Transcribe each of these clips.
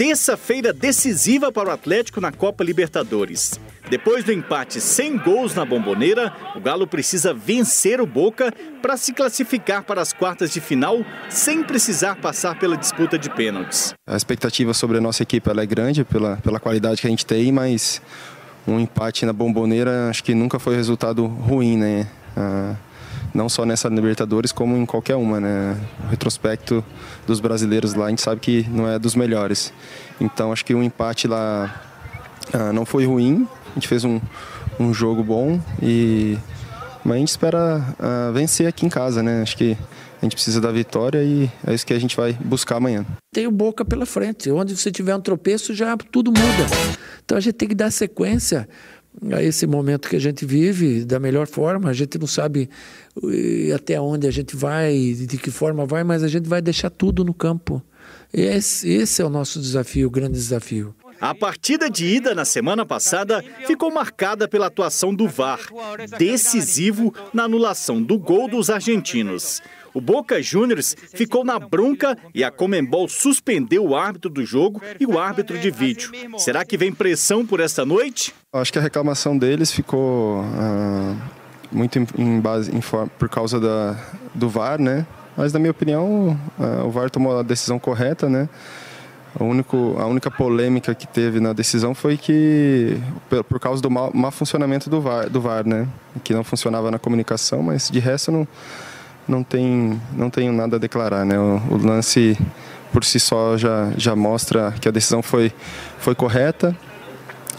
Terça-feira decisiva para o Atlético na Copa Libertadores. Depois do empate sem gols na bomboneira, o Galo precisa vencer o Boca para se classificar para as quartas de final sem precisar passar pela disputa de pênaltis. A expectativa sobre a nossa equipe é grande pela, pela qualidade que a gente tem, mas um empate na bomboneira acho que nunca foi resultado ruim, né? Ah, não só nessa Libertadores, como em qualquer uma, né? O retrospecto dos brasileiros lá, a gente sabe que não é dos melhores. Então, acho que o empate lá ah, não foi ruim, a gente fez um, um jogo bom e mas a gente espera ah, vencer aqui em casa, né? Acho que a gente precisa da vitória e é isso que a gente vai buscar amanhã. Tem o Boca pela frente, onde você tiver um tropeço já tudo muda. Então a gente tem que dar sequência a esse momento que a gente vive da melhor forma. A gente não sabe eh, até onde a gente vai, de que forma vai, mas a gente vai deixar tudo no campo. Esse, esse é o nosso desafio, o grande desafio. A partida de ida na semana passada ficou marcada pela atuação do VAR, decisivo na anulação do gol dos argentinos. O Boca Juniors ficou na bronca e a Comembol suspendeu o árbitro do jogo e o árbitro de vídeo. Será que vem pressão por esta noite? Acho que a reclamação deles ficou uh, muito em, base em, por causa da, do VAR, né? Mas na minha opinião, uh, o VAR tomou a decisão correta, né? A, único, a única polêmica que teve na decisão foi que, por causa do mau, mau funcionamento do VAR, do VAR, né? Que não funcionava na comunicação, mas de resto não não, tem, não tenho nada a declarar. Né? O, o, lance por si só já, já mostra que a decisão foi, foi correta.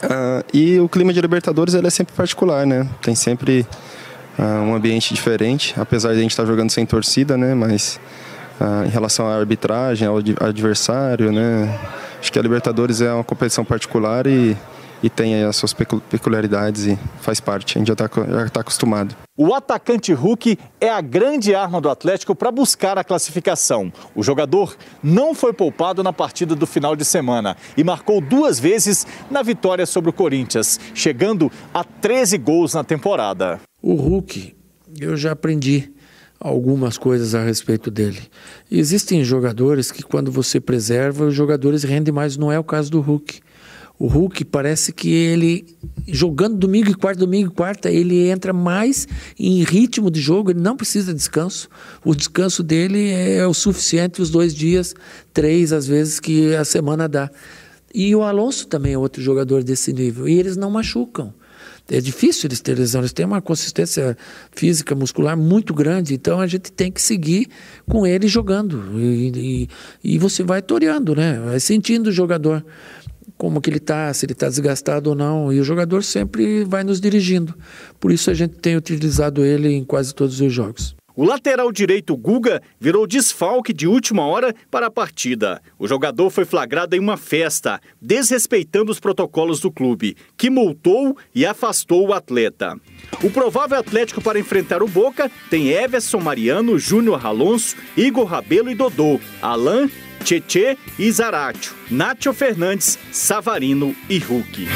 Uh, e o clima de Libertadores ele é sempre particular, né? Tem sempre uh, um ambiente diferente, apesar de a gente estar jogando sem torcida, né? Mas uh, em relação à arbitragem, ao adversário, né? Acho que a Libertadores é uma competição particular e e tem as suas peculiaridades e faz parte, a gente já está tá acostumado. O atacante Hulk é a grande arma do Atlético para buscar a classificação. O jogador não foi poupado na partida do final de semana e marcou duas vezes na vitória sobre o Corinthians, chegando a 13 gols na temporada. O Hulk, eu já aprendi algumas coisas a respeito dele. Existem jogadores que, quando você preserva, os jogadores rendem mais. Não é o caso do Hulk. O Hulk parece que ele, jogando domingo e quarta, domingo e quarta, ele entra mais em ritmo de jogo, ele não precisa de descanso. O descanso dele é o suficiente os dois dias, três às vezes que a semana dá. E o Alonso também é outro jogador desse nível. E eles não machucam. É difícil eles terem lesão, eles têm uma consistência física, muscular muito grande, então a gente tem que seguir com ele jogando. E, e, e você vai toreando, né? Vai sentindo o jogador como que ele está, se ele está desgastado ou não. E o jogador sempre vai nos dirigindo. Por isso a gente tem utilizado ele em quase todos os jogos. O lateral direito Guga virou desfalque de última hora para a partida. O jogador foi flagrado em uma festa, desrespeitando os protocolos do clube, que multou e afastou o atleta. O provável Atlético para enfrentar o Boca tem Everson Mariano, Júnior Alonso, Igor Rabelo e Dodô, Alain Tietê e Zaratio, Nátio Fernandes, Savarino e Hulk.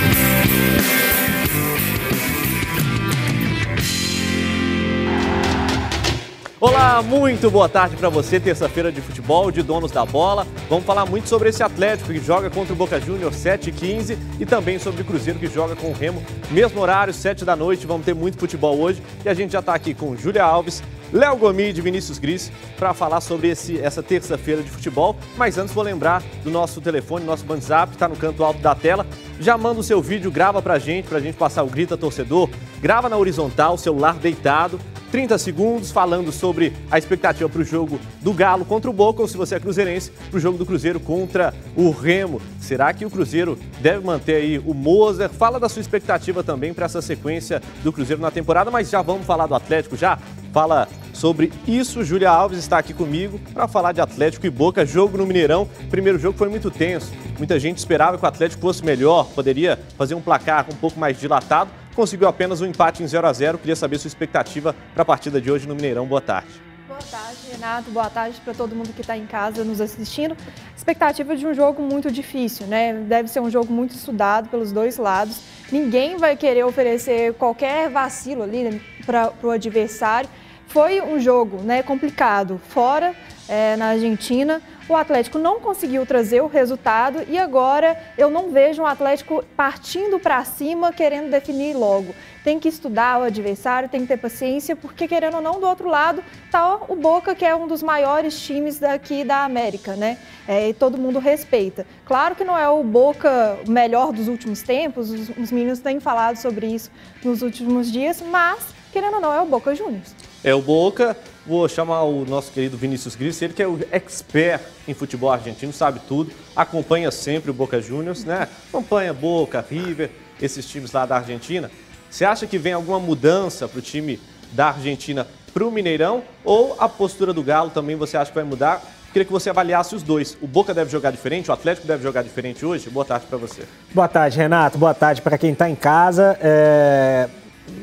Olá, muito boa tarde para você. Terça-feira de futebol, de donos da bola. Vamos falar muito sobre esse Atlético que joga contra o Boca Juniors 7 e 15 e também sobre o Cruzeiro que joga com o Remo. Mesmo horário, 7 da noite. Vamos ter muito futebol hoje. E a gente já está aqui com Júlia Alves, Léo Gomi e Vinícius Gris para falar sobre esse, essa terça-feira de futebol. Mas antes vou lembrar do nosso telefone, nosso WhatsApp, está no canto alto da tela. Já manda o seu vídeo, grava para a gente, para a gente passar o grita torcedor. Grava na horizontal, celular deitado 30 segundos falando sobre a expectativa para o jogo do Galo contra o Boca, ou se você é cruzeirense, para o jogo do Cruzeiro contra o Remo. Será que o Cruzeiro deve manter aí o Moser? Fala da sua expectativa também para essa sequência do Cruzeiro na temporada, mas já vamos falar do Atlético já? Fala sobre isso. Júlia Alves está aqui comigo para falar de Atlético e Boca. Jogo no Mineirão. Primeiro jogo foi muito tenso. Muita gente esperava que o Atlético fosse melhor, poderia fazer um placar um pouco mais dilatado conseguiu apenas um empate em 0 a 0 Queria saber sua expectativa para a partida de hoje no Mineirão. Boa tarde. Boa tarde, Renato. Boa tarde para todo mundo que está em casa nos assistindo. Expectativa de um jogo muito difícil, né? Deve ser um jogo muito estudado pelos dois lados. Ninguém vai querer oferecer qualquer vacilo ali para o adversário. Foi um jogo né, complicado fora, é, na Argentina. o Atlético não conseguiu trazer o resultado e agora eu não vejo um Atlético partindo para cima querendo definir logo. Tem que estudar o adversário, tem que ter paciência, porque querendo ou não, do outro lado está o Boca, que é um dos maiores times daqui da América, né? É, e todo mundo respeita. Claro que não é o Boca melhor dos últimos tempos, os, os meninos têm falado sobre isso nos últimos dias, mas querendo ou não, é o Boca Juniors. É o Boca. Vou chamar o nosso querido Vinícius Gris, ele que é o expert em futebol argentino, sabe tudo, acompanha sempre o Boca Juniors, né? Acompanha Boca, River, esses times lá da Argentina. Você acha que vem alguma mudança para o time da Argentina para o Mineirão? Ou a postura do Galo também você acha que vai mudar? Queria que você avaliasse os dois. O Boca deve jogar diferente, o Atlético deve jogar diferente hoje? Boa tarde para você. Boa tarde, Renato. Boa tarde para quem está em casa. É...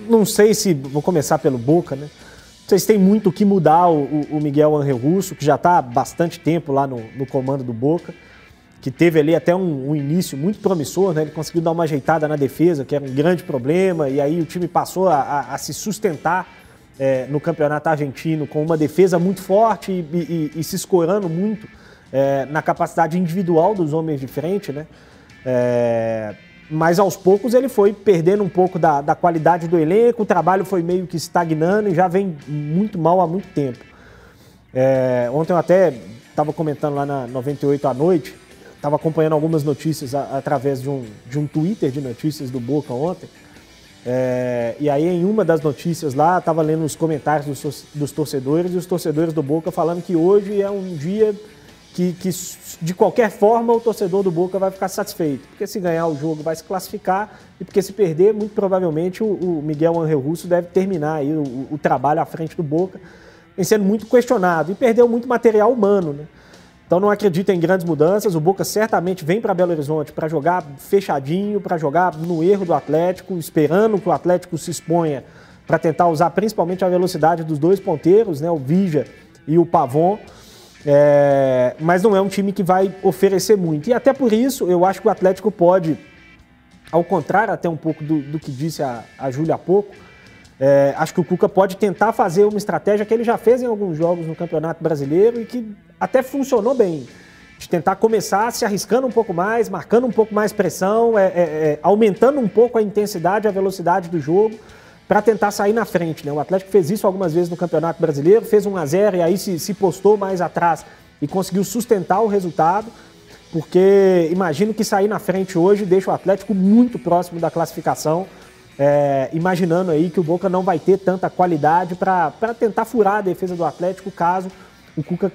Não sei se. Vou começar pelo Boca, né? Vocês têm muito o que mudar o, o Miguel Angel Russo, que já está há bastante tempo lá no, no, comando do Boca, que teve ali até um, um, início muito promissor, né? Ele conseguiu dar uma ajeitada na defesa, que era um grande problema, e aí o time passou a, a, a se sustentar é, no campeonato argentino com uma defesa muito forte e, e, e se escorando muito é, na capacidade individual dos homens de frente, né? É, mas aos poucos ele foi perdendo um pouco da, da qualidade do elenco, o trabalho foi meio que estagnando e já vem muito mal há muito tempo. É, ontem eu até estava comentando lá na 98 à noite, estava acompanhando algumas notícias a, através de um, de um Twitter de notícias do Boca ontem. É, e aí, em uma das notícias lá, estava lendo os comentários dos, dos torcedores e os torcedores do Boca falando que hoje é um dia que, que, de qualquer forma o torcedor do Boca vai ficar satisfeito. Porque se ganhar o jogo vai se classificar e porque se perder, muito provavelmente o, o Miguel Angel Russo deve terminar aí o, o, trabalho à frente do Boca, vem sendo muito questionado e perdeu muito material humano. Né? Então não acredito em grandes mudanças. O Boca certamente vem para Belo Horizonte para jogar fechadinho, para jogar no erro do Atlético, esperando que o Atlético se exponha para tentar usar principalmente a velocidade dos dois ponteiros, né, o Vija e o Pavon. É, mas não é um time que vai oferecer muito. E até por isso, eu acho que o Atlético pode, ao contrário até um pouco do, do que disse a, a Júlia há pouco, é, acho que o Cuca pode tentar fazer uma estratégia que ele já fez em alguns jogos no Campeonato Brasileiro e que até funcionou bem. De tentar começar se arriscando um pouco mais, marcando um pouco mais pressão, é, é, é aumentando um pouco a intensidade, a velocidade do jogo para tentar sair na frente. Né? O Atlético fez isso algumas vezes no Campeonato Brasileiro, fez 1 a 0 e aí se, se postou mais atrás e conseguiu sustentar o resultado, porque imagino que sair na frente hoje deixa o Atlético muito próximo da classificação, é, imaginando aí que o Boca não vai ter tanta qualidade para tentar furar a defesa do Atlético caso o Cuca,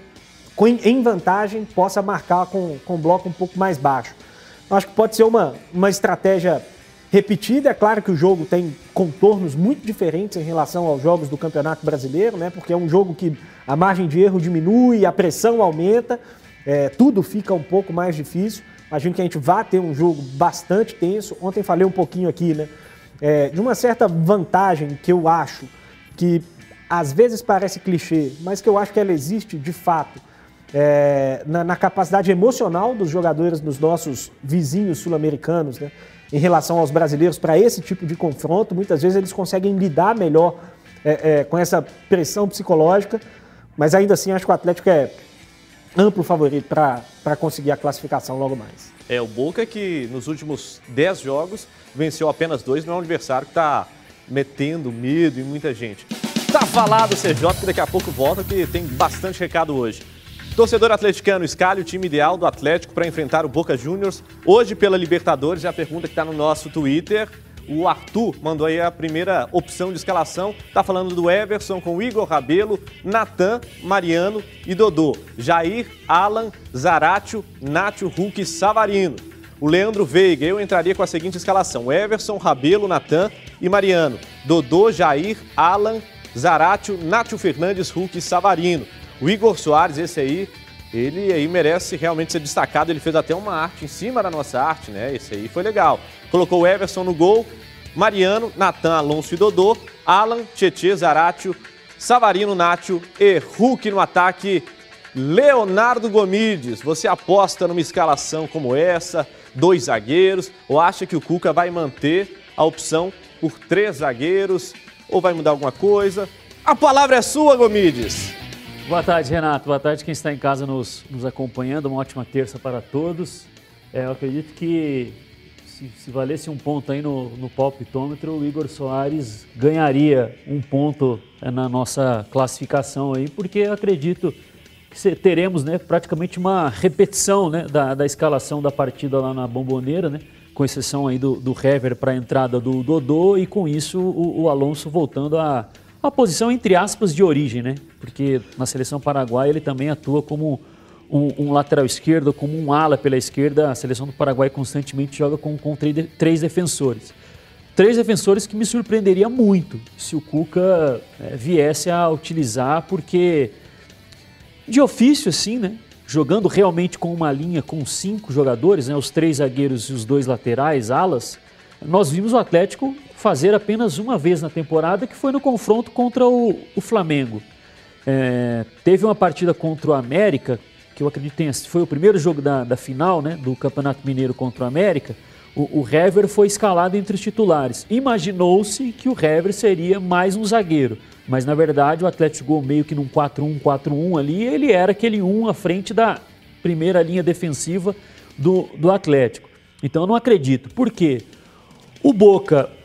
em vantagem, possa marcar com, com um bloco um pouco mais baixo. Acho que pode ser uma, uma estratégia repetida. É claro que o jogo tem contornos muito diferentes em relação aos jogos do Campeonato Brasileiro, né? Porque é um jogo que a margem de erro diminui, a pressão aumenta, é, tudo fica um pouco mais difícil. Imagino que a gente vá ter um jogo bastante tenso. Ontem falei um pouquinho aqui, né? É, de uma certa vantagem que eu acho que às vezes parece clichê, mas que eu acho que ela existe de fato é, na, na, capacidade emocional dos jogadores dos nossos vizinhos sul-americanos, né? Em relação aos brasileiros para esse tipo de confronto. Muitas vezes eles conseguem lidar melhor é, é, com essa pressão psicológica, mas ainda assim acho que o Atlético é amplo favorito para conseguir a classificação logo mais. É, o Boca que nos últimos 10 jogos venceu apenas dois, não é um adversário que está metendo medo em muita gente. Tá falado, CJ, que daqui a pouco volta, que tem bastante recado hoje. Torcedor atleticano, escalhe o time ideal do Atlético para enfrentar o Boca Juniors hoje pela Libertadores. É a pergunta que está no nosso Twitter. O Arthur mandou aí a primeira opção de escalação. Está falando do Everson com Igor Rabelo, Natan, Mariano e Dodô. Jair, Alan, Zaratio, Nátio, Hulk e Savarino. O Leandro Veiga, eu entraria com a seguinte escalação: Everson, Rabelo, Natan e Mariano. Dodô, Jair, Alan, Zaratio, Nátio Fernandes, Hulk e Savarino. O Igor Soares, esse aí, ele aí merece realmente ser destacado. Ele fez até uma arte em cima da nossa arte, né? Esse aí foi legal. Colocou o Everson no gol, Mariano, Natan, Alonso e Dodô, Alan, Tietê, Zaratio, Savarino, Nátio e Hulk no ataque. Leonardo Gomides, você aposta numa escalação como essa, dois zagueiros, ou acha que o Cuca vai manter a opção por três zagueiros, ou vai mudar alguma coisa? A palavra é sua, Gomides. Boa tarde, Renato. Boa tarde quem está em casa nos, nos acompanhando. Uma ótima terça para todos. É, eu acredito que se, se, valesse um ponto aí no, no palpitômetro, o Igor Soares ganharia um ponto é, na nossa classificação aí, porque eu acredito que teremos né, praticamente uma repetição né, da, da escalação da partida lá na Bomboneira, né? com exceção aí do, do Hever para a entrada do Dodô e com isso o, o Alonso voltando a uma posição entre aspas de origem, né? Porque na seleção paraguaia ele também atua como um, um, lateral esquerdo, como um ala pela esquerda. A seleção do Paraguai constantemente joga com, com três, defensores. Três defensores que me surpreenderia muito se o Cuca é, viesse a utilizar, porque de ofício, assim, né? Jogando realmente com uma linha com cinco jogadores, né? Os três zagueiros e os dois laterais, alas, nós vimos o Atlético fazer apenas uma vez na temporada, que foi no confronto contra o, o Flamengo. É, teve uma partida contra o América, que eu acredito tenha, foi o primeiro jogo da, da final né, do Campeonato Mineiro contra o América. O, o Hever foi escalado entre os titulares. Imaginou-se que o Hever seria mais um zagueiro, mas na verdade o Atlético jogou meio que num 4-1-4-1 ali, ele era aquele 1 à frente da primeira linha defensiva do, do Atlético. Então eu não acredito. Por quê? O Boca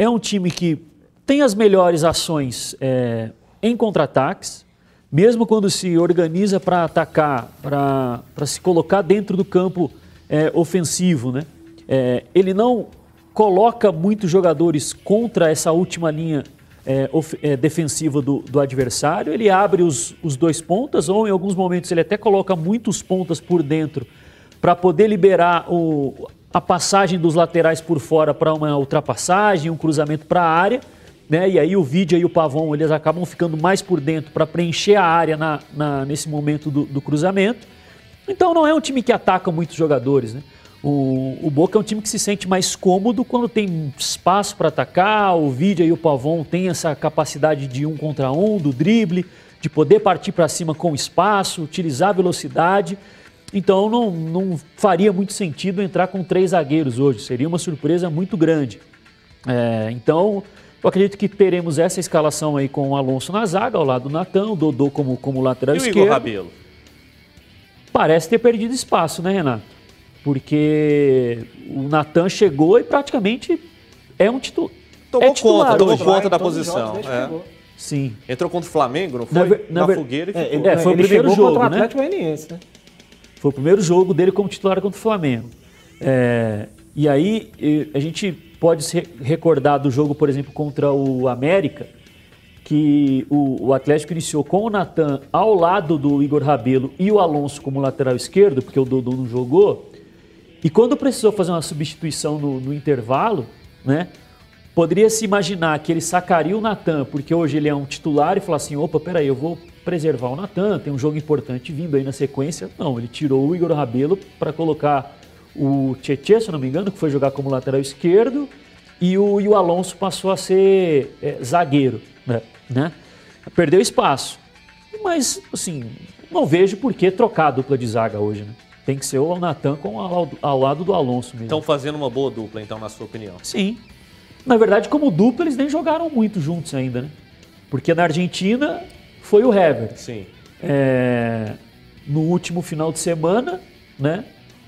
é um time que tem as melhores ações é, em contra-ataques, mesmo quando se organiza para atacar, para se colocar dentro do campo é, ofensivo, né? É, ele não coloca muitos jogadores contra essa última linha é, é, defensiva do, do, adversário, ele abre os, os dois pontas, ou em alguns momentos ele até coloca muitos pontas por dentro para poder liberar o, a passagem dos laterais por fora para uma ultrapassagem, um cruzamento para a área, né? E aí o Vidia e o Pavão eles acabam ficando mais por dentro para preencher a área na, na nesse momento do, do, cruzamento. Então não é um time que ataca muitos jogadores, né? O, o Boca é um time que se sente mais cômodo quando tem espaço para atacar. O Vidia e o Pavão têm essa capacidade de um contra um, do drible, de poder partir para cima com espaço, utilizar a velocidade. Então não, não faria muito sentido entrar com três zagueiros hoje, seria uma surpresa muito grande. É, então eu acredito que teremos essa escalação aí com o Alonso na zaga, ao lado do Natan, o Dodô como, como lateral e esquerdo. E o Igor Rabelo? Parece ter perdido espaço, né, Renato? Porque o Natan chegou e praticamente é um titu tomou é titular. Conta, tomou conta da posição. É. Sim. Entrou contra o Flamengo, não foi? Na, na, na fogueira e é, ficou. É, foi o primeiro jogo, contra o né? Atlético Goianiense, né? Foi o primeiro jogo dele como titular contra o Flamengo. É, e aí a gente pode se recordar do jogo, por exemplo, contra o América, que o, o Atlético iniciou com o Natan ao lado do Igor Rabelo e o Alonso como lateral esquerdo, porque o Dodô não jogou. E quando precisou fazer uma substituição no, no intervalo, né? Poderia se imaginar que ele sacaria o Natan, porque hoje ele é um titular, e falar assim: opa, peraí, eu vou preservar o Natan, tem um jogo importante vindo aí na sequência. Não, ele tirou o Igor Rabelo para colocar o Tietchan, se não me engano, que foi jogar como lateral esquerdo, e o, e o Alonso passou a ser é, zagueiro, né? né? Perdeu espaço. Mas, assim, não vejo por que trocar a dupla de zaga hoje, né? Tem que ser o Natan com ao, ao lado do Alonso mesmo. Estão fazendo uma boa dupla, então, na sua opinião? Sim. Na verdade, como dupla, eles nem jogaram muito juntos ainda, né? Porque na Argentina foi o Hever. Sim. É, no último final de semana, né?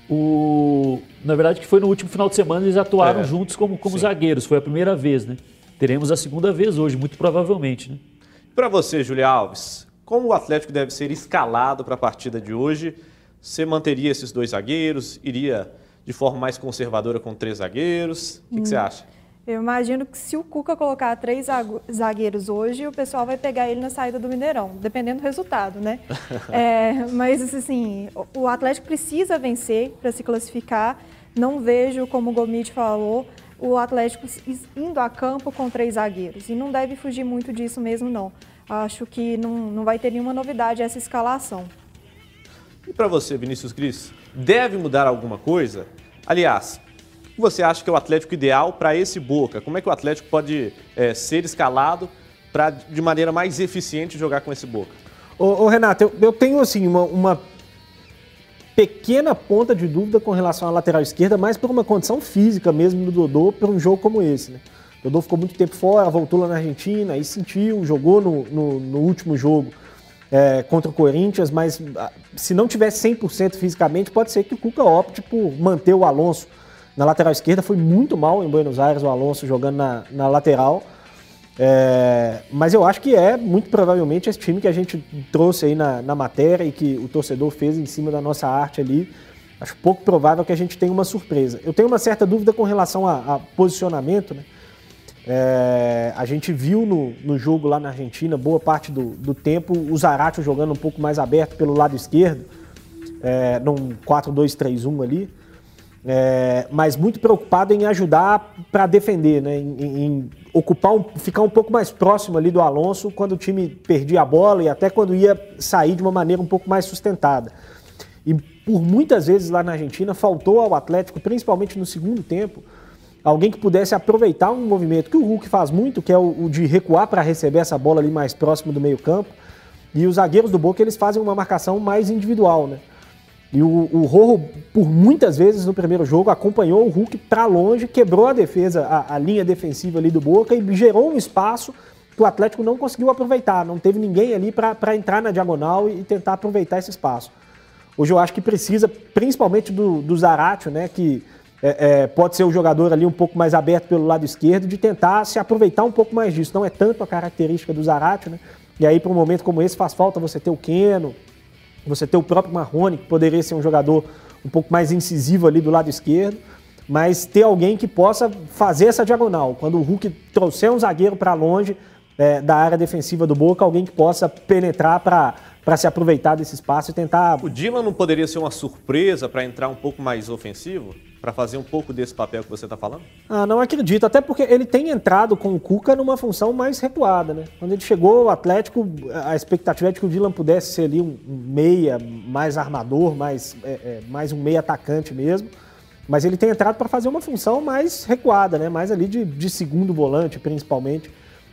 O, na verdade, que foi no último final de semana eles atuaram é. juntos como, como zagueiros. Foi a primeira vez, né? Teremos a segunda vez hoje, muito provavelmente, né? Para você, Julia Alves, como o Atlético deve ser escalado para a partida de hoje? Você manteria esses dois zagueiros? Iria de forma mais conservadora com três zagueiros? O que, hum. que você acha? Eu imagino que se o Cuca colocar três zagueiros hoje, o pessoal vai pegar ele na saída do Mineirão, dependendo do resultado, né? é, mas, assim, o Atlético precisa vencer para se classificar. Não vejo, como o Gomit falou, o Atlético indo a campo com três zagueiros. E não deve fugir muito disso mesmo, não. Acho que não, não vai ter nenhuma novidade essa escalação. E para você, Vinícius Gris, deve mudar alguma coisa? Aliás, que você acha que é o Atlético ideal para esse Boca? Como é que o Atlético pode é, ser escalado para, de maneira mais eficiente, jogar com esse Boca? Ô, ô Renato, eu, eu, tenho assim uma, uma, pequena ponta de dúvida com relação à lateral esquerda, mais por uma condição física mesmo do Dodô, para um jogo como esse. Né? O Dodô ficou muito tempo fora, voltou lá na Argentina, aí sentiu, jogou no, no, no último jogo é, contra o Corinthians, mas ah, se não tivesse 100% fisicamente, pode ser que o Cuca opte por manter o Alonso na lateral esquerda. Foi muito mal em Buenos Aires o Alonso jogando na, na lateral. É, mas eu acho que é muito provavelmente esse time que a gente trouxe aí na, na matéria e que o torcedor fez em cima da nossa arte ali. Acho pouco provável que a gente tenha uma surpresa. Eu tenho uma certa dúvida com relação a, a posicionamento, né? É, a gente viu no, no, jogo lá na Argentina, boa parte do, do tempo, o Zaratio jogando um pouco mais aberto pelo lado esquerdo, é, num 4-2-3-1 ali, é, mas muito preocupado em ajudar para defender, né, em, em ocupar, um, ficar um pouco mais próximo ali do Alonso quando o time perdia a bola e até quando ia sair de uma maneira um pouco mais sustentada. E por muitas vezes lá na Argentina faltou ao Atlético, principalmente no segundo tempo, alguém que pudesse aproveitar um movimento que o Hulk faz muito, que é o, o de recuar para receber essa bola ali mais próximo do meio-campo. E os zagueiros do Boca eles fazem uma marcação mais individual, né? E o, o Rojo, por muitas vezes no primeiro jogo, acompanhou o Hulk para longe, quebrou a defesa, a, a, linha defensiva ali do Boca e gerou um espaço que o Atlético não conseguiu aproveitar. Não teve ninguém ali para entrar na diagonal e, tentar aproveitar esse espaço. Hoje eu acho que precisa, principalmente do, do Zaratio, né? Que é, é, pode ser o jogador ali um pouco mais aberto pelo lado esquerdo, de tentar se aproveitar um pouco mais disso. Não é tanto a característica do Zarate, né? E aí, para um momento como esse, faz falta você ter o Keno, você ter o próprio Marrone, que poderia ser um jogador um pouco mais incisivo ali do lado esquerdo, mas ter alguém que possa fazer essa diagonal. Quando o Hulk trouxer um zagueiro para longe é, da área defensiva do Boca, alguém que possa penetrar para para se aproveitar desse espaço e tentar. O Dylan não poderia ser uma surpresa para entrar um pouco mais ofensivo? para fazer um pouco desse papel que você está falando? Ah, não acredito. Até porque ele tem entrado com o Cuca numa função mais recuada, né? Quando ele chegou, o Atlético, a expectativa é de que o Dylan pudesse ser ali um meia, mais armador, mais, é, é, mais um meia atacante mesmo. Mas ele tem entrado para fazer uma função mais recuada, né? Mais ali de, de segundo volante, principalmente.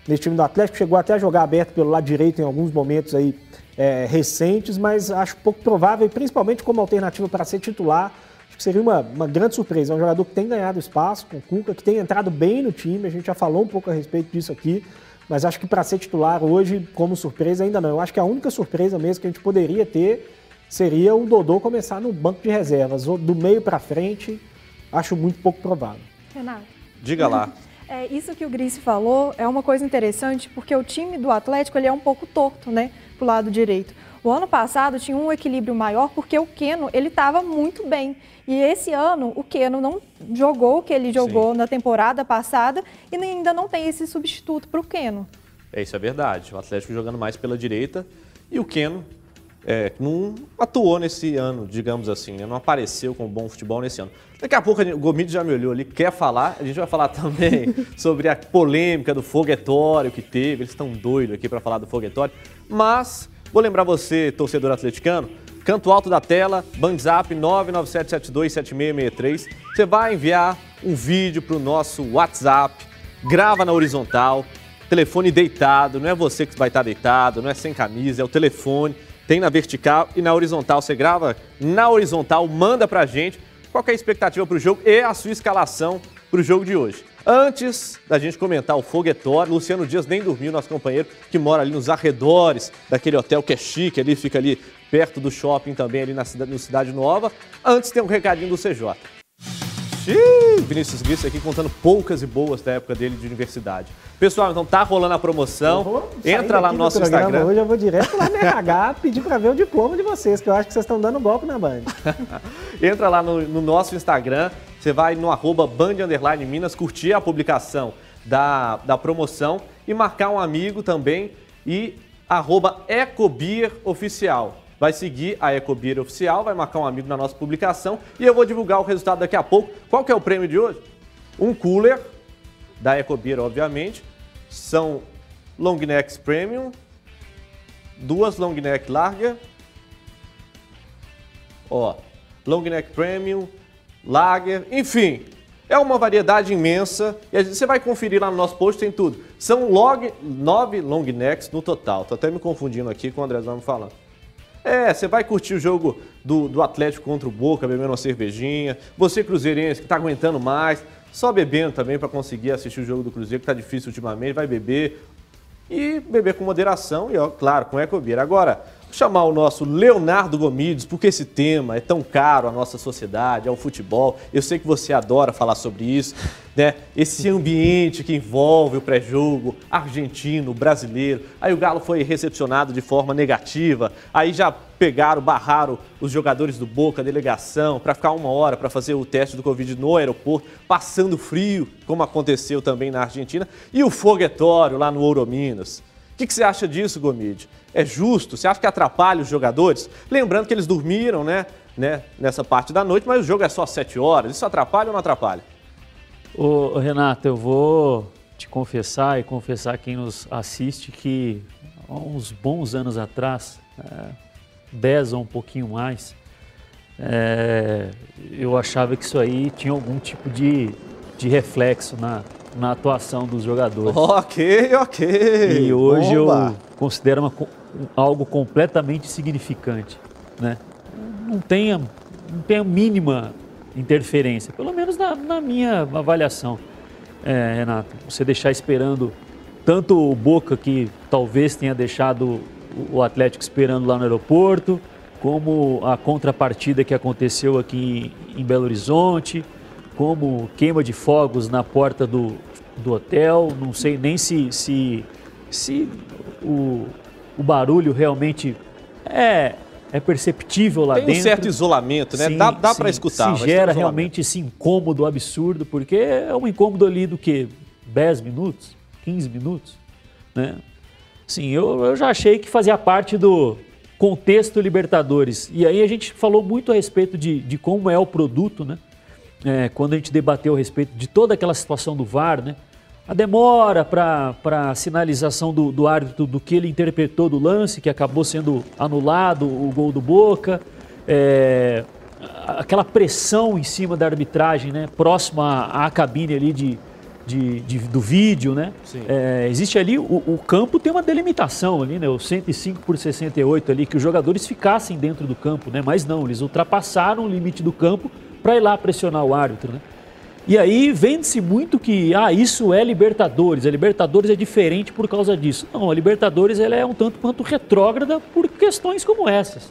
Nesse time do Atlético chegou até a jogar aberto pelo lado direito em alguns momentos aí é, recentes, mas acho pouco provável, principalmente como alternativa para ser titular que seria uma, uma grande surpresa. É um jogador que tem ganhado espaço com o Cuca, que tem entrado bem no time, a gente já falou um pouco a respeito disso aqui, mas acho que para ser titular hoje, como surpresa, ainda não. Eu acho que a única surpresa mesmo que a gente poderia ter seria o Dodô começar no banco de reservas. Do meio para frente, acho muito pouco provável. Renato. Diga lá. É, isso que o Grice falou é uma coisa interessante, porque o time do Atlético ele é um pouco torto, né, pro lado direito. O ano passado tinha um equilíbrio maior porque o Keno ele estava muito bem. E esse ano o Keno não jogou o que ele jogou Sim. na temporada passada e ainda não tem esse substituto para o Keno. É, isso é verdade. O Atlético jogando mais pela direita e o Keno é, não atuou nesse ano, digamos assim, né? não apareceu com bom futebol nesse ano. Daqui a pouco o Gomide já me olhou ali, quer falar, a gente vai falar também sobre a polêmica do foguetório que teve, eles estão doidos aqui para falar do foguetório, mas vou lembrar você, torcedor atleticano, canto alto da tela, bandzap 997727663, você vai enviar um vídeo para o nosso WhatsApp, grava na horizontal, telefone deitado, não é você que vai estar deitado, não é sem camisa, é o telefone, tem na vertical e na horizontal. Você grava na horizontal, manda pra gente qual é a expectativa para o jogo e a sua escalação para o jogo de hoje. Antes da gente comentar o foguetório, Luciano Dias nem dormiu, nosso companheiro que mora ali nos arredores daquele hotel que é chique, ali fica ali perto do shopping também, ali na cidade, no Cidade Nova. Antes tem um recadinho do CJ. Xiii, Vinícius Guice aqui contando poucas e boas da época dele de universidade. Pessoal, então tá rolando a promoção. Entra lá no nosso Instagram. Hoje eu vou direto lá no RH pedir para ver o diploma de vocês, que eu acho que vocês estão dando golpe na Band. Entra lá no, no, nosso Instagram, você vai no arroba Band Minas, curtir a publicação da, da promoção e marcar um amigo também e arroba Oficial vai seguir a Ecobir Oficial, vai marcar um amigo na nossa publicação e eu vou divulgar o resultado daqui a pouco. Qual que é o prêmio de hoje? Um cooler da Ecobir, obviamente. São long necks premium, duas long neck larga. Ó, long neck premium, lager, enfim, é uma variedade imensa e você vai conferir lá no nosso post, tem tudo. São log, nove long necks no total. Tô até me confundindo aqui com o André me falando. É, você vai curtir o jogo do, do Atlético contra o Boca, bebendo uma cervejinha. Você, cruzeirense, que está aguentando mais, só bebendo também para conseguir assistir o jogo do Cruzeiro, que está difícil ultimamente, vai beber. e beber com moderação e, ó, claro, com ecobeer. Agora, chamar o nosso Leonardo Gomides, porque esse tema é tão caro à nossa sociedade, ao futebol. Eu sei que você adora falar sobre isso, né? Esse ambiente que envolve o pré-jogo argentino, brasileiro. Aí o Galo foi recepcionado de forma negativa. Aí já pegaram, barraram os jogadores do Boca, a delegação, para ficar uma hora para fazer o teste do Covid no aeroporto, passando frio, como aconteceu também na Argentina, e o foguetório lá no Ouro Minas. Que, que você acha disso, Gomide? É justo? Você acha que atrapalha os jogadores? Lembrando que eles dormiram, né, né, nessa parte da noite, mas o jogo é só sete horas. Isso atrapalha ou não atrapalha? Ô, Renato, eu vou te confessar e confessar quem nos assiste que há uns bons anos atrás, é, dez ou um pouquinho mais, é, eu achava que isso aí tinha algum tipo de, de reflexo na, na atuação dos jogadores. Ok, ok. E hoje Bomba. eu considero uma, algo completamente significante, né? Não tem, não tem a mínima interferência, pelo menos na, na minha avaliação, é, Renato. Você deixar esperando tanto o Boca, que talvez tenha deixado o Atlético esperando lá no aeroporto, como a contrapartida que aconteceu aqui em Belo Horizonte, como queima de fogos na porta do, do hotel. Não sei nem se, se, se o, o barulho realmente é, é perceptível lá Tem dentro. Tem um certo isolamento, né? Sim, dá dá para escutar. Se gera realmente esse incômodo absurdo, porque é um incômodo ali do que? 10 minutos? 15 minutos? Né? Sim, eu, eu já achei que fazia parte do contexto Libertadores. E aí a gente falou muito a respeito de, de como é o produto, né? É, quando a gente debateu a respeito de toda aquela situação do VAR, né? a demora para a sinalização do, do árbitro do que ele interpretou do lance, que acabou sendo anulado, o gol do Boca, é, aquela pressão em cima da arbitragem, né, próxima à, à cabine ali de, de, de, do vídeo, né? É, existe ali, o, o, campo tem uma delimitação ali, né? O 105 por 68 ali, que os jogadores ficassem dentro do campo, né? Mas não, eles ultrapassaram o limite do campo para ir lá pressionar o árbitro, né? E aí vende-se muito que ah, isso é Libertadores, a Libertadores é diferente por causa disso. Não, a Libertadores ela é um tanto quanto retrógrada por questões como essas.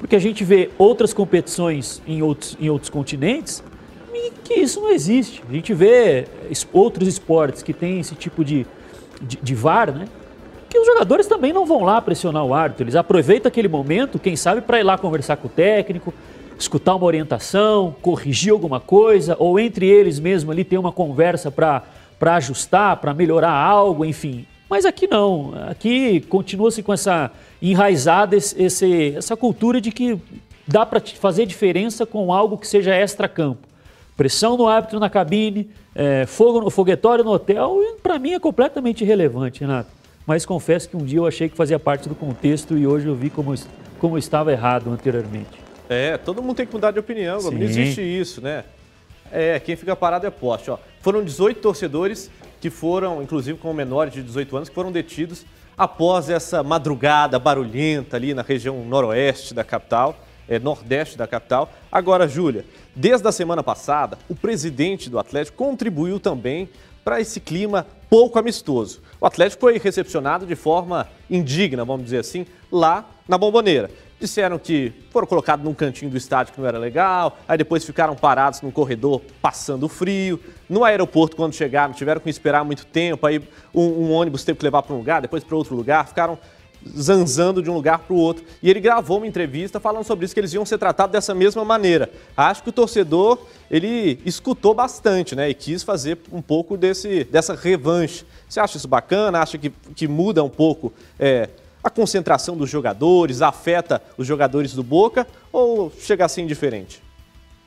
Porque a gente vê outras competições em outros, em outros continentes e que isso não existe. A gente vê outros esportes que têm esse tipo de, de, de VAR, né? que os jogadores também não vão lá pressionar o árbitro. Eles aproveitam aquele momento, quem sabe, para ir lá conversar com o técnico, escutar uma orientação, corrigir alguma coisa, ou entre eles mesmo ali ter uma conversa para ajustar, para melhorar algo, enfim. Mas aqui não, aqui continua-se com essa enraizada esse, essa cultura de que dá para fazer diferença com algo que seja extra-campo. Pressão no árbitro na cabine, é, fogo no foguetório no hotel, para mim é completamente irrelevante, Renato. Mas confesso que um dia eu achei que fazia parte do contexto e hoje eu vi como, como estava errado anteriormente. É, todo mundo tem que mudar de opinião, não existe isso, né? É, quem fica parado é poste. Ó. Foram 18 torcedores que foram, inclusive com menores de 18 anos, que foram detidos após essa madrugada barulhenta ali na região noroeste da capital, é, nordeste da capital. Agora, Júlia, desde a semana passada, o presidente do Atlético contribuiu também para esse clima pouco amistoso. O Atlético foi recepcionado de forma indigna, vamos dizer assim, lá na Bomboneira. Disseram que foram colocados num cantinho do estádio que não era legal, aí depois ficaram parados num corredor passando frio. No aeroporto, quando chegaram, tiveram que esperar muito tempo, aí um, um ônibus teve que levar para um lugar, depois para outro lugar, ficaram zanzando de um lugar para o outro. E ele gravou uma entrevista falando sobre isso, que eles iam ser tratados dessa mesma maneira. Acho que o torcedor, ele escutou bastante, né? E quis fazer um pouco desse, dessa revanche. Você acha isso bacana? Acha que, que muda um pouco é, a concentração dos jogadores, afeta os jogadores do Boca ou chega a ser indiferente?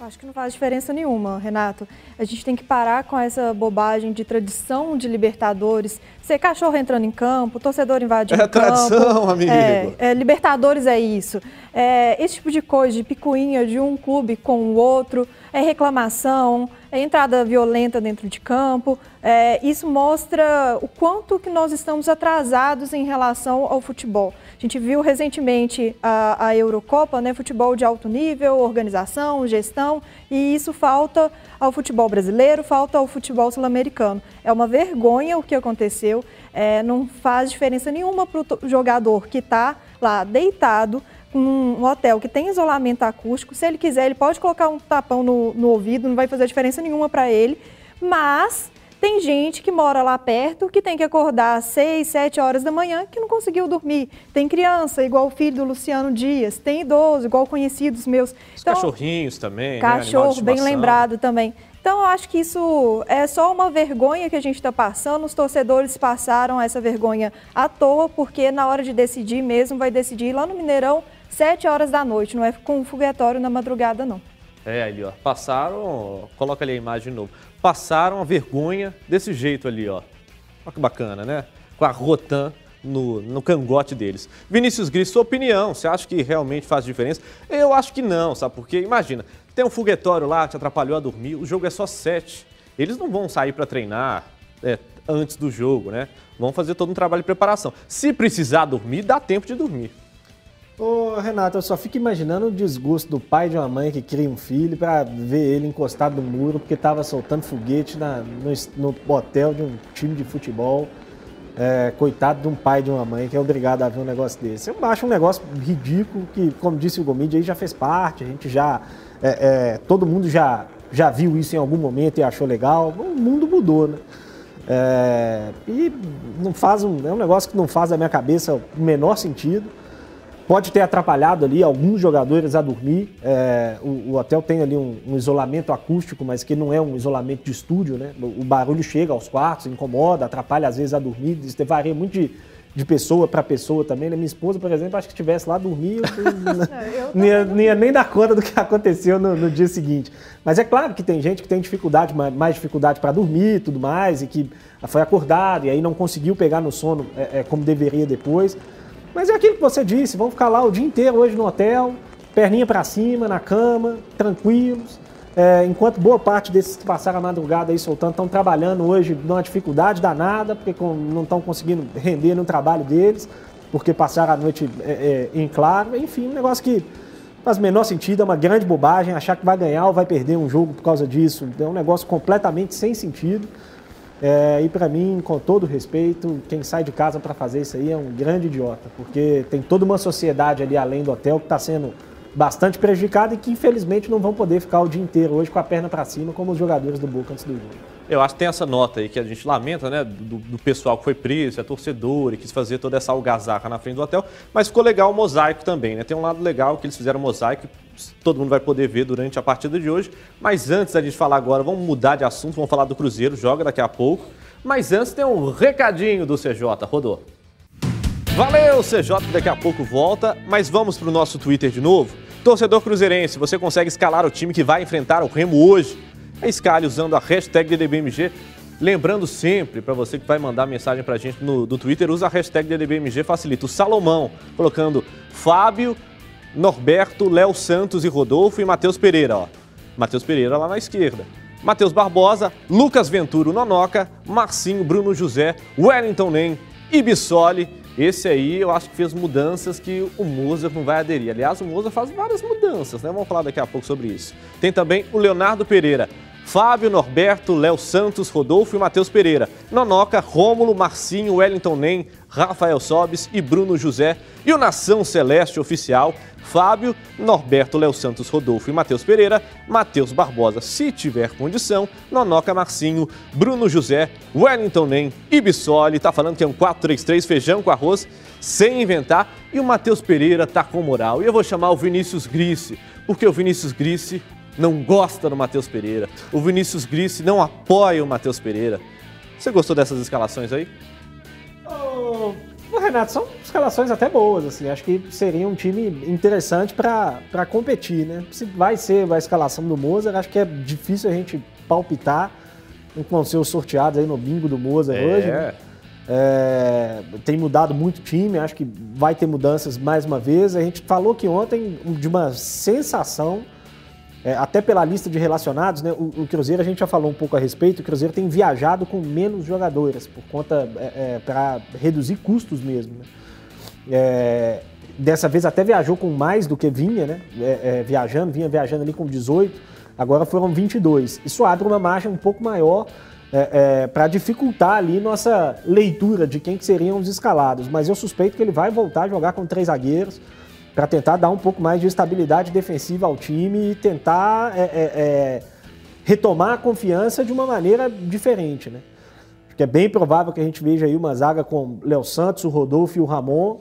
Acho que não faz diferença nenhuma, Renato. A gente tem que parar com essa bobagem de tradição de Libertadores. Ser cachorro entrando em campo, torcedor invadindo é campo. É tradição, amigo. É, é, libertadores é isso. É, esse tipo de coisa, de picuinha de um clube com o outro, é reclamação, é entrada violenta dentro de campo. É, isso mostra o quanto que nós estamos atrasados em relação ao futebol. A gente viu recentemente a, a Eurocopa, né, futebol de alto nível, organização, gestão, e isso falta ao futebol brasileiro, falta ao futebol sul-americano. É uma vergonha o que aconteceu, é, não faz diferença nenhuma para o jogador que está lá deitado, um hotel que tem isolamento acústico, se ele quiser, ele pode colocar um tapão no, no ouvido, não vai fazer diferença nenhuma para ele, mas tem gente que mora lá perto que tem que acordar às 6, 7 horas da manhã que não conseguiu dormir. Tem criança, igual o filho do Luciano Dias, tem idoso, igual conhecidos meus. Os então, cachorrinhos também, né? Cachorro, né? bem lembrado também. Então, eu acho que isso é só uma vergonha que a gente está passando. Os torcedores passaram essa vergonha à toa, porque na hora de decidir mesmo, vai decidir lá no Mineirão, 7 horas da noite, não é com um foguetório na madrugada, não. É, ali, ó. Passaram. Coloca ali a imagem de novo passaram a vergonha desse jeito ali, ó. Olha que bacana, né? Com a Rotan no, no cangote deles. Vinícius Gris, sua opinião, você acha que realmente faz diferença? Eu acho que não, sabe por quê? Imagina, tem um foguetório lá te atrapalhou a dormir, o jogo é só sete. Eles não vão sair para treinar é, antes do jogo, né? Vão fazer todo um trabalho de preparação. Se precisar dormir, dá tempo de dormir. Ô, Renato, eu só fico imaginando o desgosto do pai de uma mãe que cria um filho para ver ele encostado no muro porque estava soltando foguete na, no, no, hotel de um time de futebol. É, coitado de um pai de uma mãe que é obrigado a ver um negócio desse. Eu acho um negócio ridículo que, como disse o Gomide, aí já fez parte, a gente já. É, é, todo mundo já, já viu isso em algum momento e achou legal. O mundo mudou, né? É, e não faz um, é um negócio que não faz da minha cabeça o menor sentido pode ter atrapalhado ali alguns jogadores a dormir. É, o, o, hotel tem ali um, um, isolamento acústico, mas que não é um isolamento de estúdio, né? O, o barulho chega aos quartos, incomoda, atrapalha às vezes a dormir. Isso varia muito de, de pessoa para pessoa também. Né? Minha esposa, por exemplo, acho que estivesse lá dormir, não, ia, não ia nem dar conta do que aconteceu no, no, dia seguinte. Mas é claro que tem gente que tem dificuldade, mais dificuldade para dormir e tudo mais, e que foi acordado e aí não conseguiu pegar no sono é, é, como deveria depois. Mas é aquilo que você disse, vão ficar lá o dia inteiro hoje no hotel, perninha para cima, na cama, tranquilos. É, enquanto boa parte desses que passaram a madrugada aí soltando estão trabalhando hoje numa dificuldade danada, porque não estão conseguindo render no trabalho deles, porque passaram a noite é, é, em claro. Enfim, um negócio que faz o menor sentido, é uma grande bobagem achar que vai ganhar ou vai perder um jogo por causa disso. É um negócio completamente sem sentido. É, e para mim, com todo respeito, quem sai de casa para fazer isso aí é um grande idiota, porque tem toda uma sociedade ali além do hotel que está sendo bastante prejudicada e que infelizmente não vão poder ficar o dia inteiro hoje com a perna para cima como os jogadores do Boca antes do jogo. Eu acho que tem essa nota aí que a gente lamenta, né, do, do pessoal que foi preso, é torcedor e quis fazer toda essa algazarra na frente do hotel, mas ficou legal o mosaico também, né? Tem um lado legal que eles fizeram mosaico, todo mundo vai poder ver durante a partida de hoje. Mas antes da gente falar agora, vamos mudar de assunto, vamos falar do Cruzeiro, joga daqui a pouco. Mas antes tem um recadinho do CJ, rodou. Valeu, CJ, daqui a pouco volta, mas vamos para o nosso Twitter de novo. Torcedor cruzeirense, você consegue escalar o time que vai enfrentar o Remo hoje. É escale usando a hashtag DDBMG. Lembrando sempre, para você que vai mandar mensagem para a gente no, no Twitter, usa a hashtag DDBMG, facilita. O Salomão, colocando Fábio Norberto, Léo Santos e Rodolfo e Matheus Pereira, ó. Matheus Pereira lá na esquerda. Matheus Barbosa, Lucas Venturo Nonoca, Marcinho, Bruno José, Wellington Nem e Bissoli. Esse aí eu acho que fez mudanças que o Moza não vai aderir. Aliás, o Moza faz várias mudanças, né? Vamos falar daqui a pouco sobre isso. Tem também o Leonardo Pereira, Fábio, Norberto, Léo Santos, Rodolfo e Matheus Pereira. Nonoca, Rômulo, Marcinho, Wellington Nem, Rafael Sobes e Bruno José. E o Nação Celeste Oficial Fábio, Norberto, Léo Santos, Rodolfo e Matheus Pereira, Matheus Barbosa, se tiver condição, Nonoca Marcinho, Bruno José, Wellington Nem e Bissoli. Tá falando que é um 4-3-3, feijão com arroz, sem inventar. E o Matheus Pereira tá com moral. E eu vou chamar o Vinícius Grisse, porque o Vinícius Grisse não gosta do Matheus Pereira. O Vinícius Grisse não apoia o Matheus Pereira. Você gostou dessas escalações aí? Oh, Renato, são escalações até boas, assim. Acho que seria um time interessante para competir, né? Se vai ser a escalação do Mozart, acho que é difícil a gente palpitar com vão ser os sorteados aí no bingo do Mozart é. hoje. Né? É, tem mudado muito o time, acho que vai ter mudanças mais uma vez. A gente falou que ontem de uma sensação é, até pela lista de relacionados, né, o, o, Cruzeiro, a gente já falou um pouco a respeito, o Cruzeiro tem viajado com menos jogadores, por conta, é, é, para reduzir custos mesmo. Né? É, dessa vez até viajou com mais do que vinha, né? É, é, viajando, vinha viajando ali com 18, agora foram 22. Isso abre uma margem um pouco maior para dificultar ali nossa leitura de quem que seriam os escalados. Mas eu suspeito que ele vai voltar a jogar com três zagueiros, para tentar dar um pouco mais de estabilidade defensiva ao time e tentar é, é, é, retomar a confiança de uma maneira diferente, né? Porque é bem provável que a gente veja aí uma zaga com Léo Santos, o Rodolfo e o Ramon,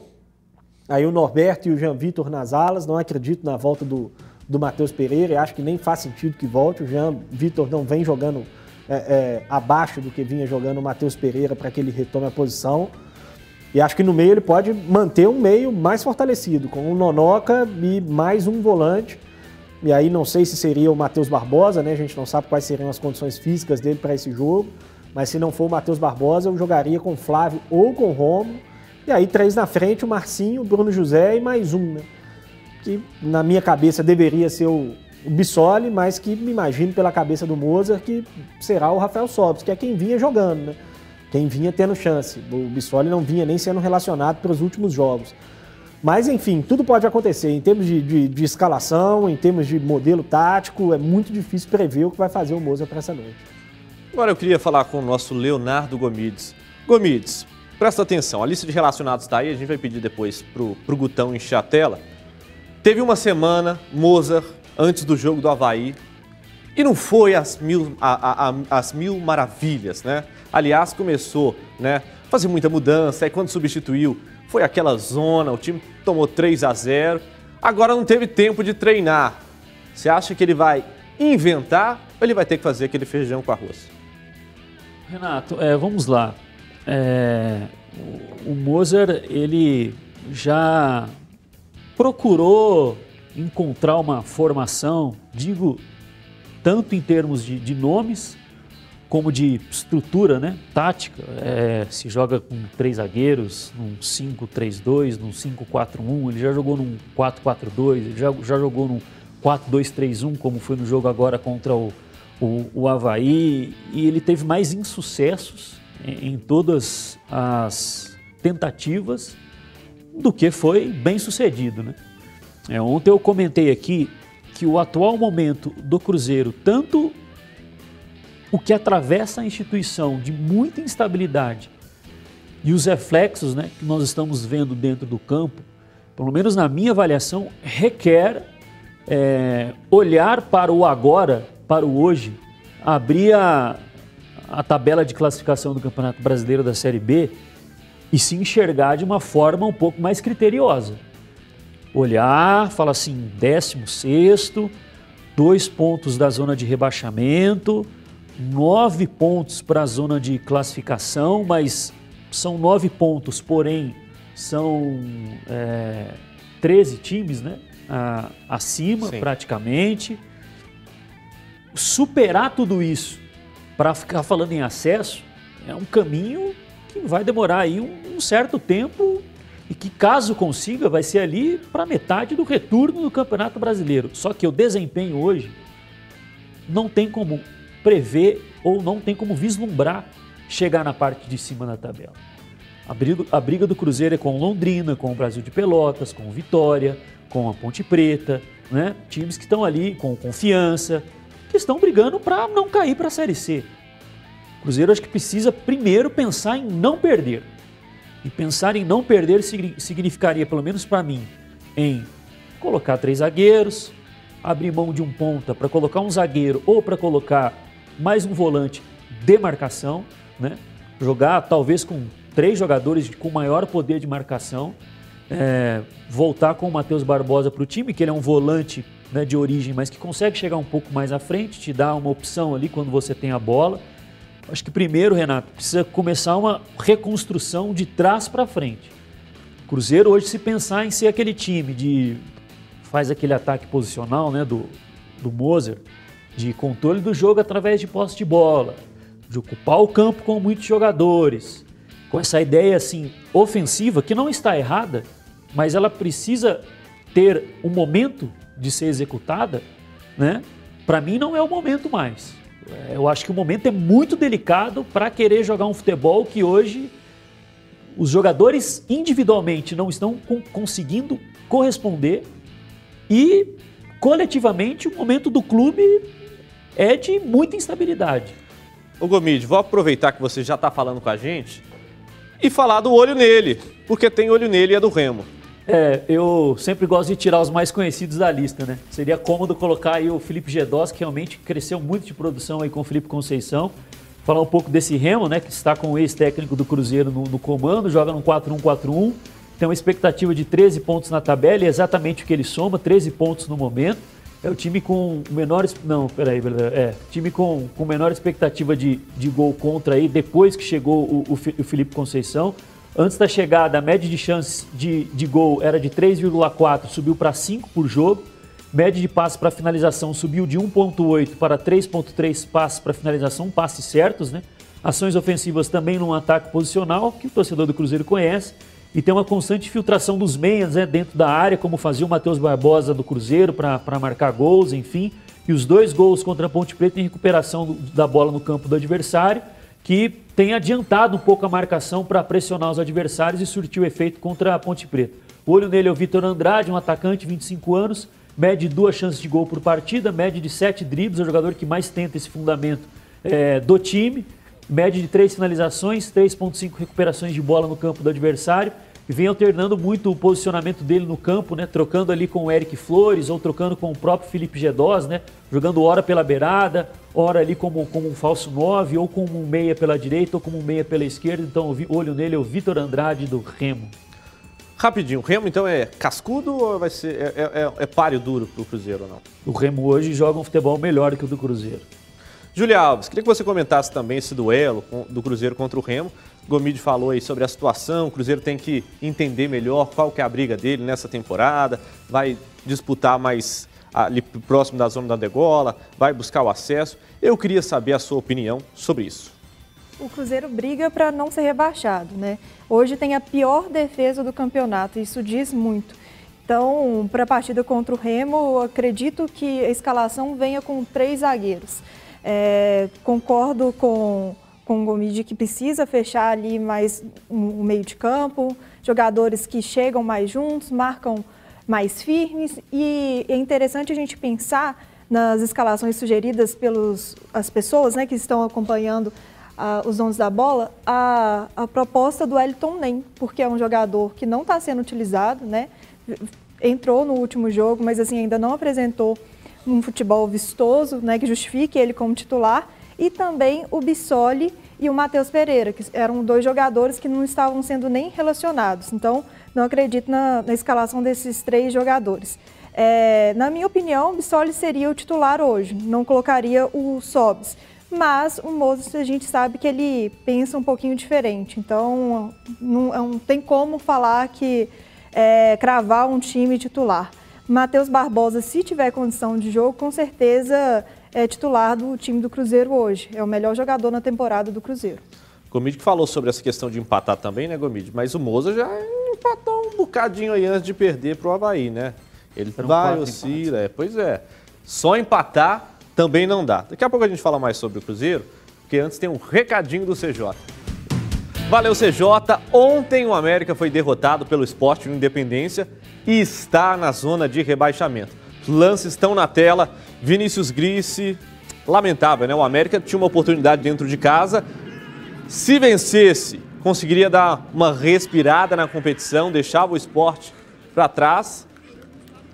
aí o Norberto e o Jean Vitor nas alas. Não acredito na volta do, do Matheus Pereira e acho que nem faz sentido que volte. O Jean Vitor não vem jogando é, é, abaixo do que vinha jogando o Matheus Pereira para que ele retome a posição. E acho que no meio ele pode manter um meio mais fortalecido, com um Nonoca e mais um volante. E aí não sei se seria o Matheus Barbosa, né? A gente não sabe quais seriam as condições físicas dele para esse jogo. Mas se não for o Matheus Barbosa, eu jogaria com o Flávio ou com o Romo. E aí três na frente, o Marcinho, o Bruno José e mais um, né? Que na minha cabeça deveria ser o, o Bissoli, mas que me imagino pela cabeça do Mozart que será o Rafael Sobis, que é quem vinha jogando, né? Quem vinha tendo chance. O Bissoli não vinha nem sendo relacionado para os últimos jogos. Mas, enfim, tudo pode acontecer. Em termos de, de, de, escalação, em termos de modelo tático, é muito difícil prever o que vai fazer o Moza para essa noite. Agora eu queria falar com o nosso Leonardo Gomides. Gomides, presta atenção, a lista de relacionados está aí, a gente vai pedir depois para o Gutão encher a tela. Teve uma semana, Mozart, antes do jogo do Havaí, e não foi as mil, a, a, as mil maravilhas, né? Aliás, começou, né? Fazer muita mudança, aí quando substituiu, foi aquela zona, o time tomou 3 a 0 Agora não teve tempo de treinar. Você acha que ele vai inventar ou ele vai ter que fazer aquele feijão com arroz? Renato, é, vamos lá. É, o Mozart, ele já procurou encontrar uma formação, digo tanto em termos de, de nomes, como de estrutura né, tática. É, se joga com três zagueiros, num 5-3-2, num 5-4-1, ele já jogou num 4-4-2, ele já, já jogou num 4-2-3-1, como foi no jogo agora contra o, o, o Havaí, e ele teve mais insucessos em, em todas as tentativas do que foi bem sucedido. Né? É, ontem eu comentei aqui que o atual momento do Cruzeiro, tanto o que atravessa a instituição de muita instabilidade e os reflexos né, que nós estamos vendo dentro do campo, pelo menos na minha avaliação, requer é, olhar para o agora, para o hoje, abrir a, a tabela de classificação do Campeonato Brasileiro da Série B e se enxergar de uma forma um pouco mais criteriosa. Olhar, fala assim, 16 dois pontos da zona de rebaixamento, nove pontos para a zona de classificação, mas são nove pontos, porém são é, 13 times né, acima Sim. praticamente. Superar tudo isso para ficar falando em acesso é um caminho que vai demorar aí um, um certo tempo e que, caso consiga, vai ser ali para metade do retorno do Campeonato Brasileiro. Só que o desempenho hoje não tem como prever ou não tem como vislumbrar chegar na parte de cima da tabela. A briga, a briga do Cruzeiro é com Londrina, com o Brasil de Pelotas, com o Vitória, com a Ponte Preta, né? times que estão ali com confiança, que estão brigando para não cair para a Série C. O Cruzeiro acho que precisa primeiro pensar em não perder. E pensar em não perder significaria, pelo menos para mim, em colocar três zagueiros, abrir mão de um ponta para colocar um zagueiro ou para colocar mais um volante de marcação, né? jogar talvez com três jogadores com maior poder de marcação, é, voltar com o Matheus Barbosa para o time, que ele é um volante né, de origem, mas que consegue chegar um pouco mais à frente, te dá uma opção ali quando você tem a bola. Acho que primeiro, Renato, precisa começar uma reconstrução de trás para frente. Cruzeiro hoje, se pensar em ser aquele time de faz aquele ataque posicional, né, do, do Moser, de controle do jogo através de posse de bola, de ocupar o campo com muitos jogadores, com essa ideia assim ofensiva que não está errada, mas ela precisa ter um momento de ser executada né? Para mim não é o momento mais. É, eu acho que o momento é muito delicado para querer jogar um futebol que hoje os jogadores individualmente não estão conseguindo corresponder e coletivamente o momento do clube é de muita instabilidade. O Gomide, vou aproveitar que você já está falando com a gente e falar do olho nele, porque tem olho nele e é do Remo. É, eu sempre gosto de tirar os mais conhecidos da lista, né? Seria cômodo colocar aí o Felipe Gedós, que realmente cresceu muito de produção aí com o Felipe Conceição. Falar um pouco desse Remo, né? Que está com o ex-técnico do Cruzeiro no, no comando, joga no 4-1-4-1. Tem uma expectativa de 13 pontos na tabela, e é exatamente o que ele soma, 13 pontos no momento. É o time com menor. Não, peraí, é. Time com, com menor expectativa de, de gol contra aí, depois que chegou o, o Felipe Conceição. Antes da chegada, a média de chances de, de gol era de 3,4, subiu para 5 por jogo. Média de passes para finalização subiu de 1,8 para 3,3 passes para finalização, passes certos, né? Ações ofensivas também num ataque posicional, que o torcedor do Cruzeiro conhece. E tem uma constante filtração dos meias né, dentro da área, como fazia o Matheus Barbosa do Cruzeiro para marcar gols, enfim. E os dois gols contra a Ponte Preta em recuperação da bola no campo do adversário que tem adiantado um pouco a marcação para pressionar os adversários e surtiu efeito contra a Ponte Preta. O olho nele é o Vitor Andrade, um atacante, 25 anos, mede duas chances de gol por partida, mede de sete dribles, é o jogador que mais tenta esse fundamento é, do time, mede de três finalizações, 3,5 recuperações de bola no campo do adversário e vem alternando muito o posicionamento dele no campo, né? Trocando ali com o Eric Flores ou trocando com o próprio Felipe Gedós, né? Jogando hora pela beirada, hora ali como, como um falso 9, ou como um meia pela direita, ou como um meia pela esquerda. Então, olho nele é o Vitor Andrade do Remo. Rapidinho, o Remo então é cascudo ou vai ser é, é, é, é páreo duro para o Cruzeiro ou não? O Remo hoje joga um futebol melhor que o do Cruzeiro. Julia Alves, queria que você comentasse também esse duelo do Cruzeiro contra o Remo. Gomide falou aí sobre a situação, o Cruzeiro tem que entender melhor qual que é a briga dele nessa temporada, vai disputar mais ali próximo da zona da degola, vai buscar o acesso. Eu queria saber a sua opinião sobre isso. O Cruzeiro briga para não ser rebaixado, né? Hoje tem a pior defesa do campeonato, isso diz muito. Então, para a partida contra o Remo, acredito que a escalação venha com três zagueiros. É, concordo com com o Gomide que precisa fechar ali mais o um, um meio de campo, jogadores que chegam mais juntos, marcam mais firmes e é interessante a gente pensar nas escalações sugeridas pelas as pessoas né, que estão acompanhando uh, os donos da bola, a, a proposta do Elton Nem, porque é um jogador que não está sendo utilizado, né, entrou no último jogo, mas assim ainda não apresentou um futebol vistoso, né, que justifique ele como titular e também o Bissoli e o Matheus Pereira, que eram dois jogadores que não estavam sendo nem relacionados. Então, não acredito na, na escalação desses três jogadores. É, na minha opinião, o Bissoli seria o titular hoje, não colocaria o Sobs. Mas o Moses a gente sabe que ele pensa um pouquinho diferente. Então, não, não tem como falar que é, cravar um time titular. Matheus Barbosa, se tiver condição de jogo, com certeza é titular do time do Cruzeiro hoje. É o melhor jogador na temporada do Cruzeiro. Gomide que falou sobre essa questão de empatar também, né, Gomide? Mas o Moza já empatou um bocadinho aí antes de perder para o Havaí, né? Ele vai, oscila, é, pois é. Só empatar também não dá. Daqui a pouco a gente fala mais sobre o Cruzeiro, porque antes tem um recadinho do CJ. Valeu, CJ. Ontem o América foi derrotado pelo Esporte Independência e está na zona de rebaixamento. Lances estão na tela. Vinícius Grice, lamentável, né? O América tinha uma oportunidade dentro de casa. Se vencesse, conseguiria dar uma respirada na competição, deixava o esporte para trás.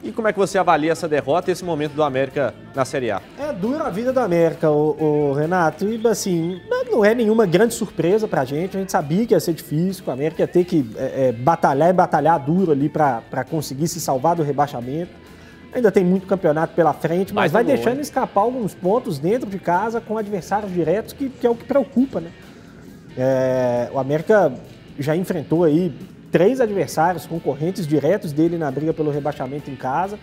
E como é que você avalia essa derrota e esse momento do América na Série A? É dura a vida do América, o, Renato. E assim, não é nenhuma grande surpresa pra gente. A gente sabia que ia ser difícil, que o América ia ter que é, é, batalhar e batalhar duro ali para conseguir se salvar do rebaixamento. Ainda tem muito campeonato pela frente, mas, mas vai deixando escapar alguns pontos dentro de casa com adversários diretos, que, que é o que preocupa, né? É, o América já enfrentou aí três adversários concorrentes diretos dele na briga pelo rebaixamento em casa.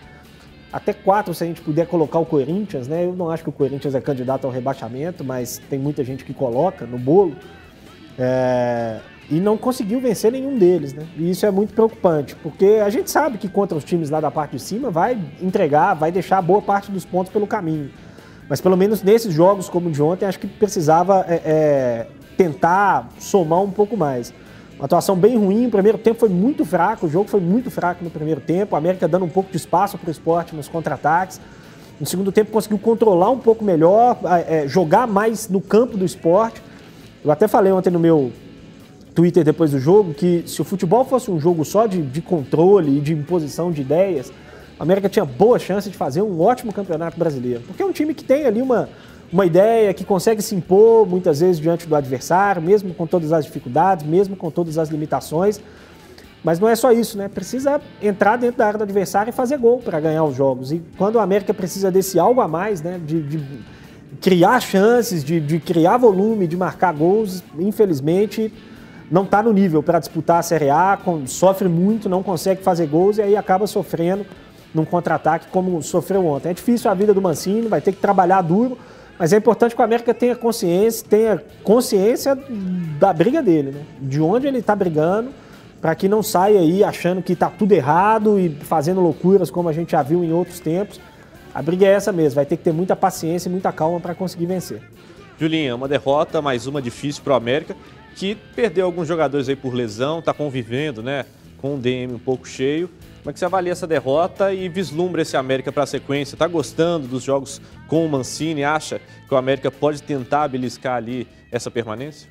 Até quatro, se a gente puder colocar o Corinthians, né? Eu não acho que o Corinthians é candidato ao rebaixamento, mas tem muita gente que coloca no bolo. É, e não conseguiu vencer nenhum deles, né? E isso é muito preocupante, porque a gente sabe que contra os times lá da parte de cima vai entregar, vai deixar boa parte dos pontos pelo caminho. Mas pelo menos nesses jogos como o de ontem, acho que precisava é, é, tentar somar um pouco mais. Atuação bem ruim, o primeiro tempo foi muito fraco, o jogo foi muito fraco no primeiro tempo, a América dando um pouco de espaço para o esporte nos contra-ataques. No segundo tempo conseguiu controlar um pouco melhor, é, jogar mais no campo do esporte. Eu até falei ontem no meu Twitter depois do jogo que se o futebol fosse um jogo só de, de controle e de imposição de ideias, a América tinha boa chance de fazer um ótimo campeonato brasileiro. Porque é um time que tem ali uma, uma ideia, que consegue se impor muitas vezes diante do adversário, mesmo com todas as dificuldades, mesmo com todas as limitações. Mas não é só isso, né? Precisa entrar dentro da área do adversário e fazer gol para ganhar os jogos. E quando o América precisa desse algo a mais, né? De, de criar chances, de, de criar volume, de marcar gols, infelizmente não está no nível para disputar a Série A, sofre muito, não consegue fazer gols e aí acaba sofrendo num contra-ataque como sofreu ontem. É difícil a vida do Mancini, vai ter que trabalhar duro, mas é importante que o América tenha consciência, tenha consciência da briga dele, né? de onde ele está brigando, para que não saia aí achando que está tudo errado e fazendo loucuras como a gente já viu em outros tempos. A briga é essa mesmo, vai ter que ter muita paciência e muita calma para conseguir vencer. Julinha, uma derrota, mais uma difícil para o América, que perdeu alguns jogadores aí por lesão, está convivendo né, com um DM um pouco cheio. Como é que você avalia essa derrota e vislumbra esse América para a sequência? Está gostando dos jogos com o Mancini? Acha que o América pode tentar beliscar ali essa permanência?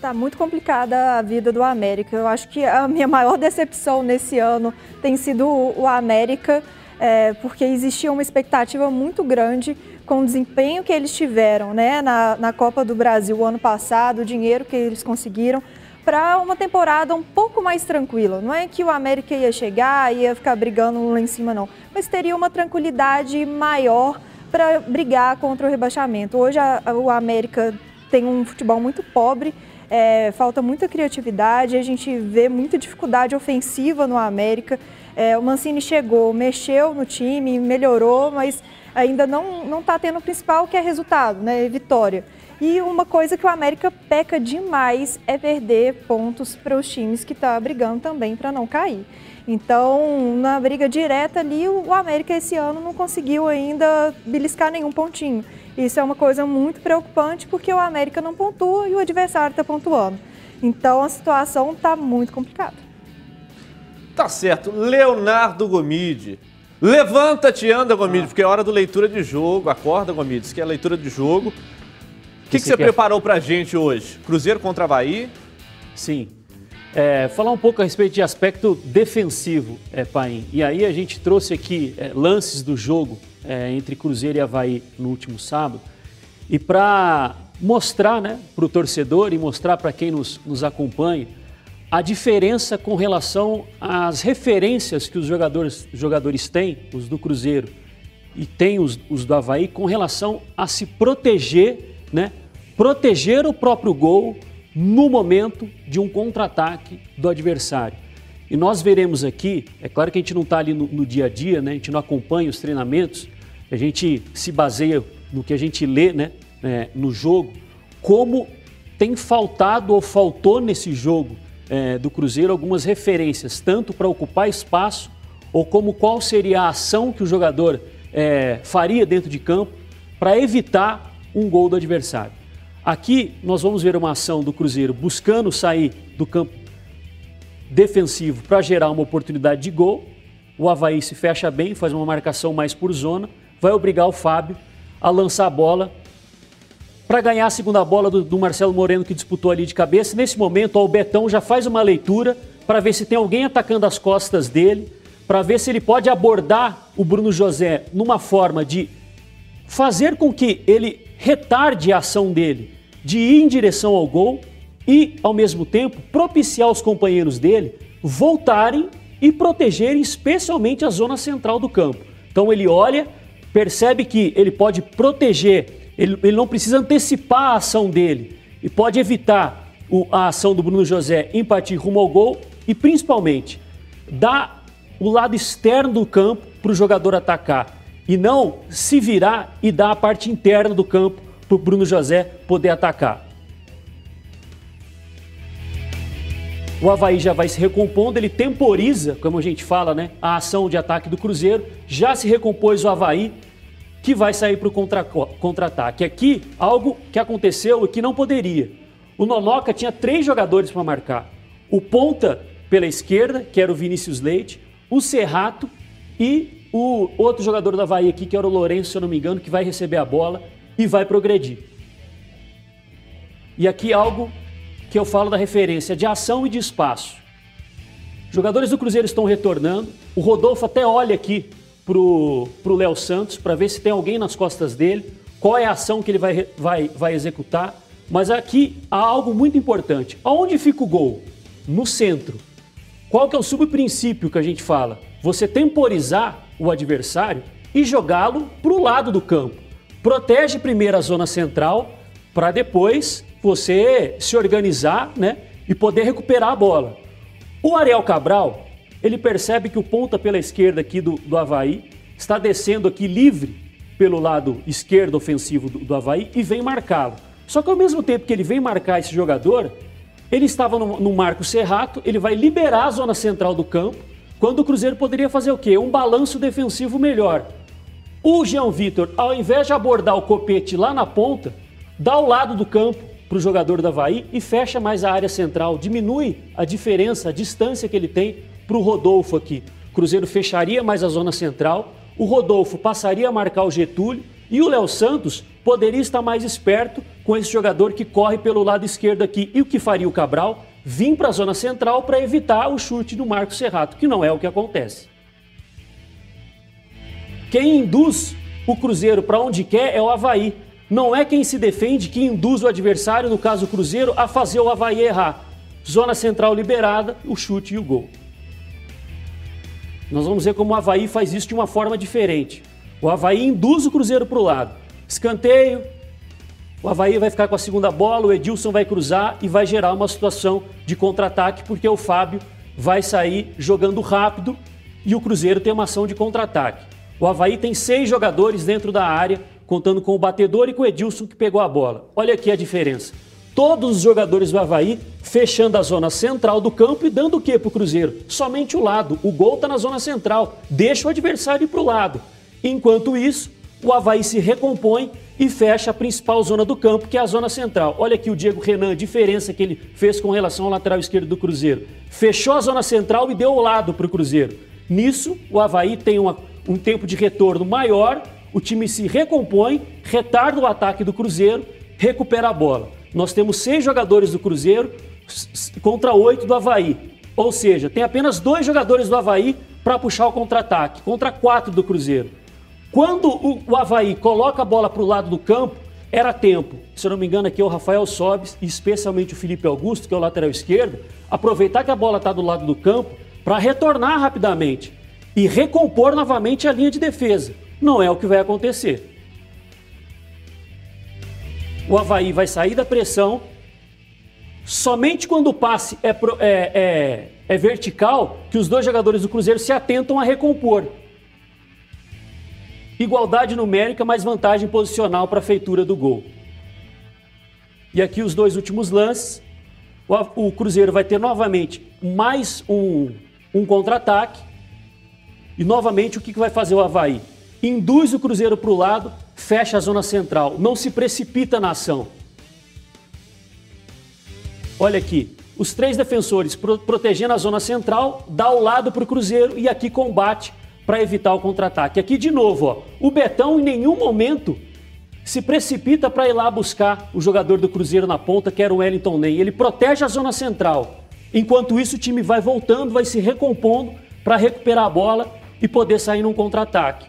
Tá muito complicada a vida do América. Eu acho que a minha maior decepção nesse ano tem sido o América, é, porque existia uma expectativa muito grande com o desempenho que eles tiveram né, na, na Copa do Brasil o ano passado, o dinheiro que eles conseguiram para uma temporada um pouco mais tranquila. Não é que o América ia chegar ia ficar brigando lá em cima, não. Mas teria uma tranquilidade maior para brigar contra o rebaixamento. Hoje a, o América tem um futebol muito pobre, é, falta muita criatividade, a gente vê muita dificuldade ofensiva no América. É, o Mancini chegou, mexeu no time, melhorou, mas ainda não está tendo o principal que é resultado, né? Vitória. E uma coisa que o América peca demais é perder pontos para os times que estão tá brigando também para não cair. Então, na briga direta ali, o América esse ano não conseguiu ainda beliscar nenhum pontinho. Isso é uma coisa muito preocupante porque o América não pontua e o adversário está pontuando. Então, a situação está muito complicada. Tá certo. Leonardo Gomide. Levanta-te, anda, Gomide, ah. porque é hora do leitura de jogo. Acorda, Gomide, isso que é leitura de jogo. O que, que, você quer? preparou pra gente hoje? Cruzeiro contra Havaí? Sim. É, falar um pouco a respeito de aspecto defensivo, é, Paim. E aí a gente trouxe aqui é, lances do jogo é, entre Cruzeiro e Havaí no último sábado. E para mostrar né, para o torcedor e mostrar para quem nos, nos acompanha a diferença com relação às referências que os jogadores, jogadores têm, os do Cruzeiro e tem os, os do Havaí, com relação a se proteger, né? Proteger o próprio gol no momento de um contra-ataque do adversário. E nós veremos aqui, é claro que a gente não está ali no, no, dia a dia, né? a gente não acompanha os treinamentos, a gente se baseia no que a gente lê né? É, no jogo, como tem faltado ou faltou nesse jogo é, do Cruzeiro algumas referências, tanto para ocupar espaço ou como qual seria a ação que o jogador é, faria dentro de campo para evitar um gol do adversário. Aqui nós vamos ver uma ação do Cruzeiro buscando sair do campo defensivo para gerar uma oportunidade de gol. O Havaí se fecha bem, faz uma marcação mais por zona, vai obrigar o Fábio a lançar a bola para ganhar a segunda bola do, do, Marcelo Moreno que disputou ali de cabeça. Nesse momento, ó, o Betão já faz uma leitura para ver se tem alguém atacando as costas dele, para ver se ele pode abordar o Bruno José numa forma de fazer com que ele retarde a ação dele de ir em direção ao gol e, ao mesmo tempo, propiciar os companheiros dele voltarem e protegerem especialmente a zona central do campo. Então ele olha, percebe que ele pode proteger ele, ele não precisa antecipar a ação dele e pode evitar o, a ação do Bruno José em partir rumo ao gol e principalmente dar o lado externo do campo para o jogador atacar e não se virar e dar a parte interna do campo para o Bruno José poder atacar. o Havaí já vai se recompondo, ele temporiza, como a gente fala, né, a ação de ataque do Cruzeiro, já se recompôs o Havaí, que vai sair para o contra-ataque. Contra Aqui, algo que aconteceu e que não poderia. O Nonoca tinha três jogadores para marcar. O ponta pela esquerda, que era o Vinícius Leite, o Serrato e o outro jogador da Havaí aqui, que era o Lourenço, se eu não me engano, que vai receber a bola e vai progredir. E aqui algo que eu falo da referência de ação e de espaço. Jogadores do Cruzeiro estão retornando. O Rodolfo até olha aqui pro, pro Léo Santos para ver se tem alguém nas costas dele, qual é a ação que ele vai, vai, vai executar. Mas aqui há algo muito importante. Aonde fica o gol? No centro. Qual que é o subprincípio que a gente fala? Você temporizar o adversário e jogá-lo para o lado do campo. Protege primeiro a zona central para depois você se organizar né, e poder recuperar a bola. O Ariel Cabral, ele percebe que o ponta pela esquerda aqui do, do Havaí está descendo aqui livre pelo lado esquerdo ofensivo do, do Havaí e vem marcá-lo. Só que ao mesmo tempo que ele vem marcar esse jogador, ele estava no, no Marco Serrato, ele vai liberar a zona central do campo, quando o Cruzeiro poderia fazer o quê? Um balanço defensivo melhor. O Jean Vitor, ao invés de abordar o copete lá na ponta, dá ao lado do campo, para o jogador da Havaí e fecha mais a área central, diminui a diferença, a distância que ele tem para o Rodolfo aqui. O Cruzeiro fecharia mais a zona central, o Rodolfo passaria a marcar o Getúlio e o Léo Santos poderia estar mais esperto com esse jogador que corre pelo lado esquerdo aqui. E o que faria o Cabral? Vim para a zona central para evitar o chute do Marcos Serrato, que não é o que acontece. Quem induz o Cruzeiro para onde quer é o Havaí. Não é quem se defende que induz o adversário, no caso o Cruzeiro, a fazer o Havaí errar. Zona central liberada, o chute e o gol. Nós vamos ver como o Havaí faz isso de uma forma diferente. O Havaí induz o Cruzeiro para o lado. Escanteio, o Havaí vai ficar com a segunda bola, o Edilson vai cruzar e vai gerar uma situação de contra-ataque, porque o Fábio vai sair jogando rápido e o Cruzeiro tem uma ação de contra-ataque. O Havaí tem seis jogadores dentro da área, contando com o batedor e com o Edilson que pegou a bola. Olha aqui a diferença. Todos os jogadores do Havaí fechando a zona central do campo e dando o que para o Cruzeiro? Somente o lado. O gol está na zona central. Deixa o adversário ir para o lado. Enquanto isso, o Havaí se recompõe e fecha a principal zona do campo, que é a zona central. Olha aqui o Diego Renan, a diferença que ele fez com relação ao lateral esquerdo do Cruzeiro. Fechou a zona central e deu o lado para o Cruzeiro. Nisso, o Havaí tem uma, um tempo de retorno maior o time se recompõe, retarda o ataque do Cruzeiro, recupera a bola. Nós temos seis jogadores do Cruzeiro contra oito do Havaí. Ou seja, tem apenas dois jogadores do Havaí para puxar o contra-ataque, contra quatro do Cruzeiro. Quando o, o Havaí coloca a bola para o lado do campo, era tempo. Se eu não me engano, aqui é o Rafael Sobes, e especialmente o Felipe Augusto, que é o lateral esquerdo, aproveitar que a bola está do lado do campo para retornar rapidamente e recompor novamente a linha de defesa. Não é o que vai acontecer. O Havaí vai sair da pressão. Somente quando o passe é, é, é, é vertical que os dois jogadores do Cruzeiro se atentam a recompor. Igualdade numérica mais vantagem posicional para a feitura do gol. E aqui os dois últimos lances. O, o Cruzeiro vai ter novamente mais um, um contra-ataque. E novamente o que vai fazer o Havaí? induz o Cruzeiro para o lado, fecha a zona central, não se precipita na ação. Olha aqui, os três defensores pro protegendo a zona central, dá o lado para o Cruzeiro e aqui combate para evitar o contra-ataque. Aqui de novo, ó, o Betão em nenhum momento se precipita para ir lá buscar o jogador do Cruzeiro na ponta, que era o Wellington Ney. Ele protege a zona central. Enquanto isso, o time vai voltando, vai se recompondo para recuperar a bola e poder sair num contra-ataque.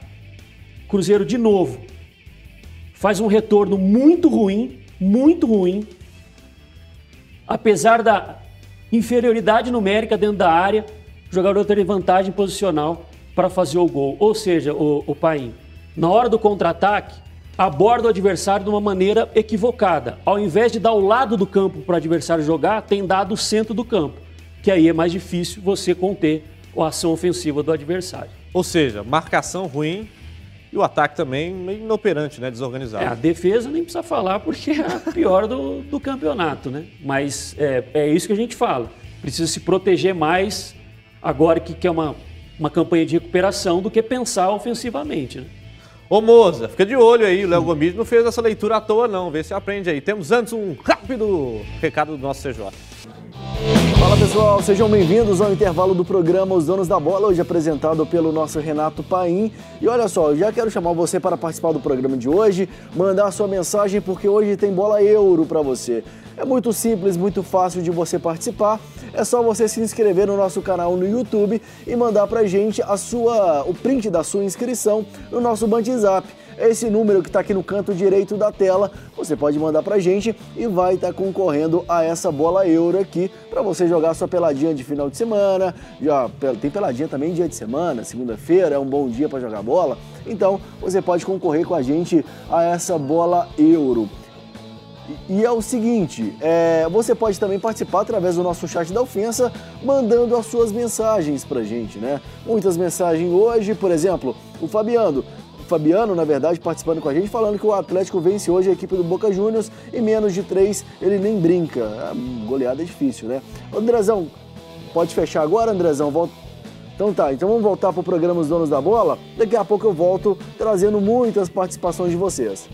Cruzeiro de novo faz um retorno muito ruim, muito ruim. Apesar da inferioridade numérica dentro da área, o jogador teve vantagem posicional para fazer o gol. Ou seja, o, o Paim, na hora do contra-ataque, aborda o adversário de uma maneira equivocada. Ao invés de dar o lado do campo para o adversário jogar, tem dado o centro do campo, que aí é mais difícil você conter a ação ofensiva do adversário. Ou seja, marcação ruim, e o ataque também meio inoperante, né? Desorganizado. É, a defesa nem precisa falar porque é a pior do, do campeonato, né? Mas é, é isso que a gente fala. precisa se proteger mais agora que quer uma, uma campanha de recuperação do que pensar ofensivamente. Né? Ô Moza, fica de olho aí, o Léo Gomes não fez essa leitura à toa não, vê se aprende aí. Temos antes um rápido recado do nosso CJ. Fala pessoal, sejam bem-vindos ao intervalo do programa Os Donos da Bola, hoje apresentado pelo nosso Renato Paim. E olha só, eu já quero chamar você para participar do programa de hoje, mandar sua mensagem porque hoje tem bola euro para você. É muito simples, muito fácil de você participar. É só você se inscrever no nosso canal no YouTube e mandar pra gente a sua, o print da sua inscrição no nosso WhatsApp. Esse número que está aqui no canto direito da tela, você pode mandar pra gente e vai estar tá concorrendo a essa bola euro aqui para você jogar sua peladinha de final de semana. Já tem peladinha também dia de semana, segunda-feira é um bom dia para jogar bola. Então, você pode concorrer com a gente a essa bola euro. E é o seguinte, é, você pode também participar através do nosso chat da ofensa, mandando as suas mensagens pra gente, né? Muitas mensagens hoje, por exemplo, o Fabiano, Fabiano, na verdade, participando com a gente, falando que o Atlético vence hoje a equipe do Boca Juniors e menos de três ele nem brinca. A goleada é difícil, né? Andrezão, pode fechar agora, Andrezão? Volta. Então tá, então vamos voltar para o programa Os Donos da Bola. Daqui a pouco eu volto trazendo muitas participações de vocês.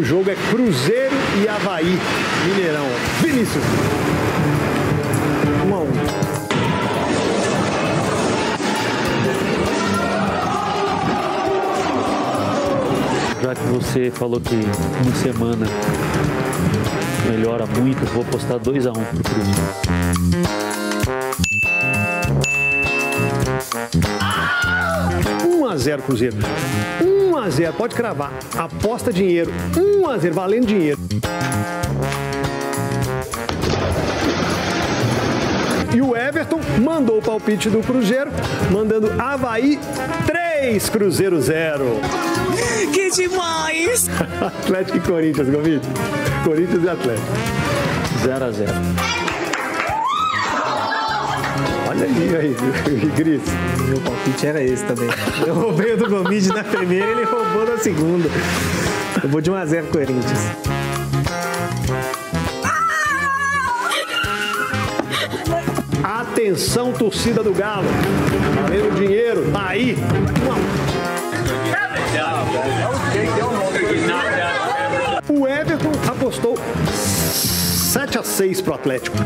Primeiro jogo é Cruzeiro e Havaí, Mineirão. Vinícius. 1 um a 1 um. Já que você falou que uma semana melhora muito, vou postar 2 a 1 um pro Cruzeiro. 1 a 0 Cruzeiro. 1 a 0, pode cravar. Aposta dinheiro. 1 a 0, valendo dinheiro. E o Everton mandou o palpite do Cruzeiro, mandando Havaí 3, Cruzeiro 0. Que demais! Atlético e Corinthians, Gomes. Corinthians e Atlético. 0 a 0. Olha aí, aí, Gris. Meu palpite era esse também. Eu roubei o do Gomide na primeira e ele roubou na segunda. Eu vou de 1x0 Corinthians. Atenção, torcida do Galo. Valendo dinheiro, tá aí. O Everton apostou 7 a 6 pro Atlético.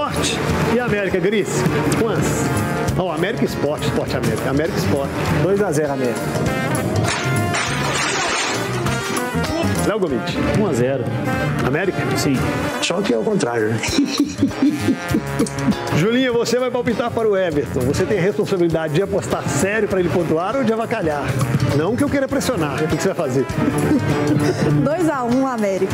Esporte e América, Gris. Quantos? Oh, América Esporte, Esporte América. América Esporte. 2x0 América. Léo Gomit. 1x0. América? Sim. Só que é o contrário. Julinha, você vai palpitar para o Everton. Você tem a responsabilidade de apostar sério para ele pontuar ou de avacalhar? Não que eu queira pressionar. O que você vai fazer? 2x1 América.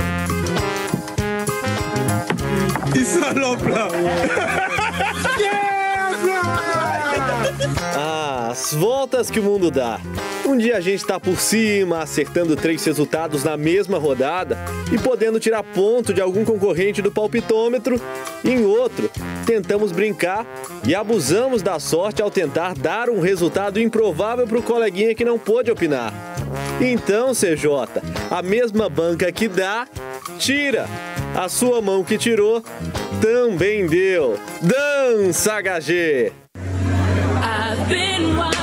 Amigo? Bonito. Isso é as voltas que o mundo dá. Um dia a gente tá por cima, acertando três resultados na mesma rodada e podendo tirar ponto de algum concorrente do palpitômetro. Em outro, tentamos brincar e abusamos da sorte ao tentar dar um resultado improvável pro coleguinha que não pôde opinar. Então, CJ, a mesma banca que dá, tira. A sua mão que tirou também deu. Dança, HG!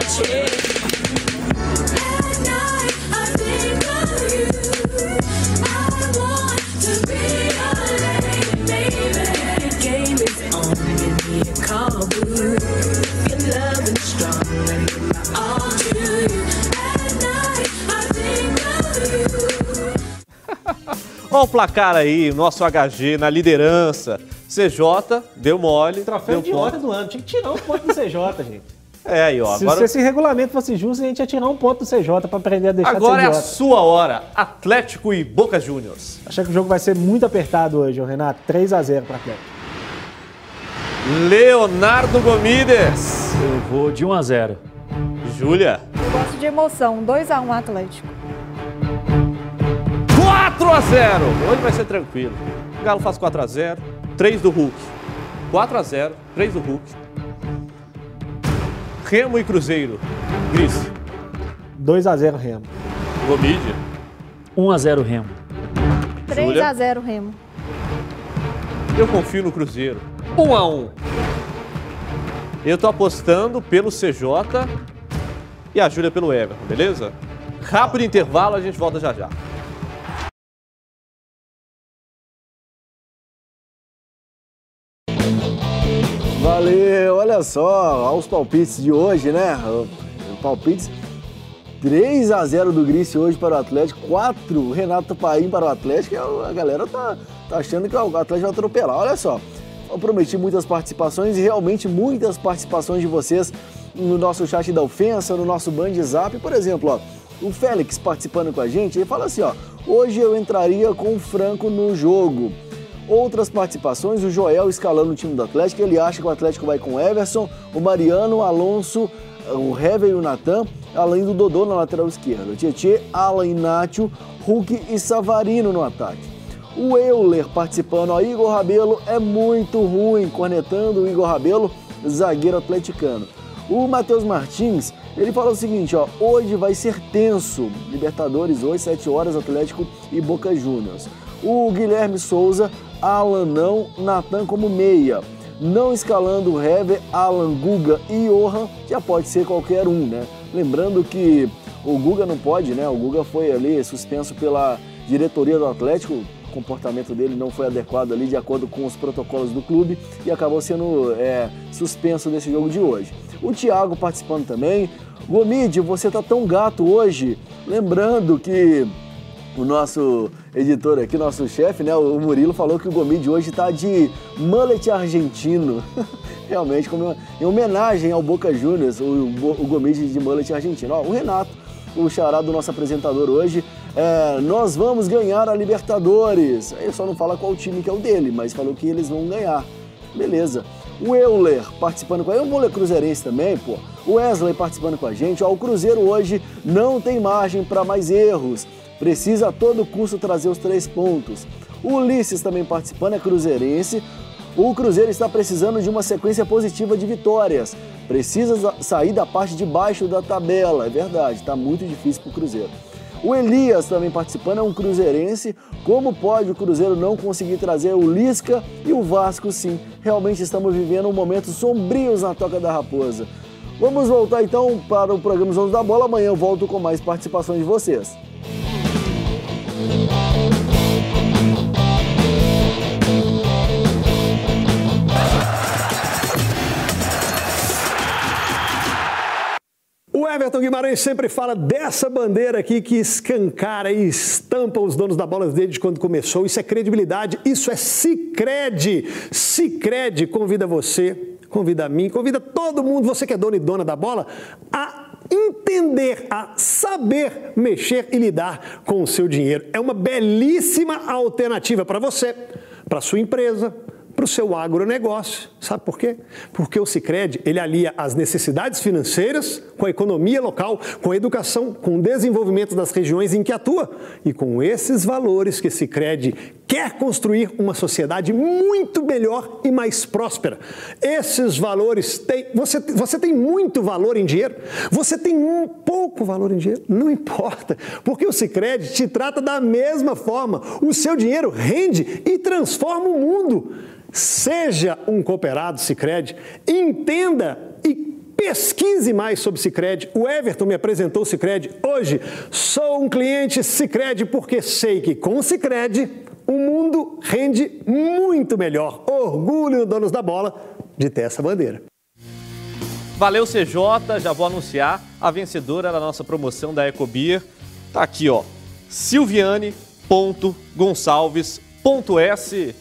Olha o placar aí, nosso HG na liderança. CJ deu mole. Troféu deu de ponto. hora do ano. Tinha que tirar um ponto do CJ, gente. É aí, ó. Se, Agora, se esse regulamento fosse justo, a gente ia tirar um ponto do CJ pra aprender a deixar agora de é a sua hora. Atlético e Boca Juniors. Acho que o jogo vai ser muito apertado hoje, Renato. 3x0 para Atlético. Leonardo Gomides. Eu vou de 1 a 0. Júlia. Eu gosto de emoção. 2x1 Atlético. 4 a 0. Hoje vai ser tranquilo. O Galo faz 4 a 0. 3 do Hulk. 4 a 0. 3 do Hulk. Remo e Cruzeiro. Gris. 2x0 Remo. Gomide. 1 a 0 Remo. 3x0 Remo. Eu confio no Cruzeiro. 1 a 1. Eu tô apostando pelo CJ e a Júlia pelo Everton, beleza? Rápido intervalo, a gente volta já já. Olha só, aos palpites de hoje, né? Palpites 3 a 0 do Grice hoje para o Atlético, 4 Renato Paim para o Atlético. A galera tá, tá achando que o Atlético vai atropelar. Olha só, eu prometi muitas participações e realmente muitas participações de vocês no nosso chat da ofensa, no nosso Band Zap, por exemplo, ó. O Félix participando com a gente, ele fala assim, ó: "Hoje eu entraria com o Franco no jogo". Outras participações, o Joel escalando o time do Atlético, ele acha que o Atlético vai com o Everson, o Mariano, o Alonso, o Hever e o Natan, além do Dodô na lateral esquerda. Tietê, Alan Inácio, Hulk e Savarino no ataque. O Euler participando, ó, Igor Rabelo é muito ruim, cornetando o Igor Rabelo, zagueiro atleticano. O Matheus Martins, ele fala o seguinte, ó, hoje vai ser tenso, Libertadores hoje, 7 horas, Atlético e Boca Juniors. O Guilherme Souza, Alan não, Natan como meia. Não escalando o Hever, Alan, Guga e Johan, já pode ser qualquer um, né? Lembrando que o Guga não pode, né? O Guga foi ali suspenso pela diretoria do Atlético, o comportamento dele não foi adequado ali de acordo com os protocolos do clube e acabou sendo é, suspenso desse jogo de hoje. O Thiago participando também. Gomide, você tá tão gato hoje. Lembrando que o nosso editor aqui, nosso chefe, né, o Murilo, falou que o Gomide hoje tá de mullet argentino. Realmente, como em homenagem ao Boca Juniors, o, o Gomide de mullet argentino. Ó, o Renato, o xará do nosso apresentador hoje, é, nós vamos ganhar a Libertadores. Ele só não fala qual time que é o dele, mas falou que eles vão ganhar. Beleza. O Euler participando com a gente, o Euler Cruzeirense também, pô. O Wesley participando com a gente. Ó, o Cruzeiro hoje não tem margem para mais erros. Precisa a todo custo trazer os três pontos. O Ulisses também participando, é cruzeirense. O Cruzeiro está precisando de uma sequência positiva de vitórias. Precisa sair da parte de baixo da tabela. É verdade, está muito difícil para o Cruzeiro. O Elias também participando, é um cruzeirense. Como pode o Cruzeiro não conseguir trazer o Lisca e o Vasco sim? Realmente estamos vivendo momentos sombrios na Toca da Raposa. Vamos voltar então para o programa Donos da Bola. Amanhã eu volto com mais participações de vocês. Everton Guimarães sempre fala dessa bandeira aqui que escancara e estampa os donos da bola desde quando começou. Isso é credibilidade, isso é Cicred. Cicred convida você, convida a mim, convida todo mundo, você que é dono e dona da bola, a entender, a saber mexer e lidar com o seu dinheiro. É uma belíssima alternativa para você, para sua empresa, para o seu agronegócio. Sabe por quê? Porque o Cicred, ele alia as necessidades financeiras com a economia local, com a educação, com o desenvolvimento das regiões em que atua. E com esses valores que o Cicred quer construir uma sociedade muito melhor e mais próspera. Esses valores têm... Você, você tem muito valor em dinheiro? Você tem um pouco valor em dinheiro? Não importa, porque o Cicred te trata da mesma forma. O seu dinheiro rende e transforma o mundo. Seja um cooperado Cicred, entenda e pesquise mais sobre Cicred. O Everton me apresentou o hoje. Sou um cliente Cicred porque sei que com o Cicred o mundo rende muito melhor. Orgulho, donos da bola, de ter essa bandeira. Valeu, CJ. Já vou anunciar a vencedora da nossa promoção da Ecobeer. Tá aqui, ó. Silviane.gonçalves.s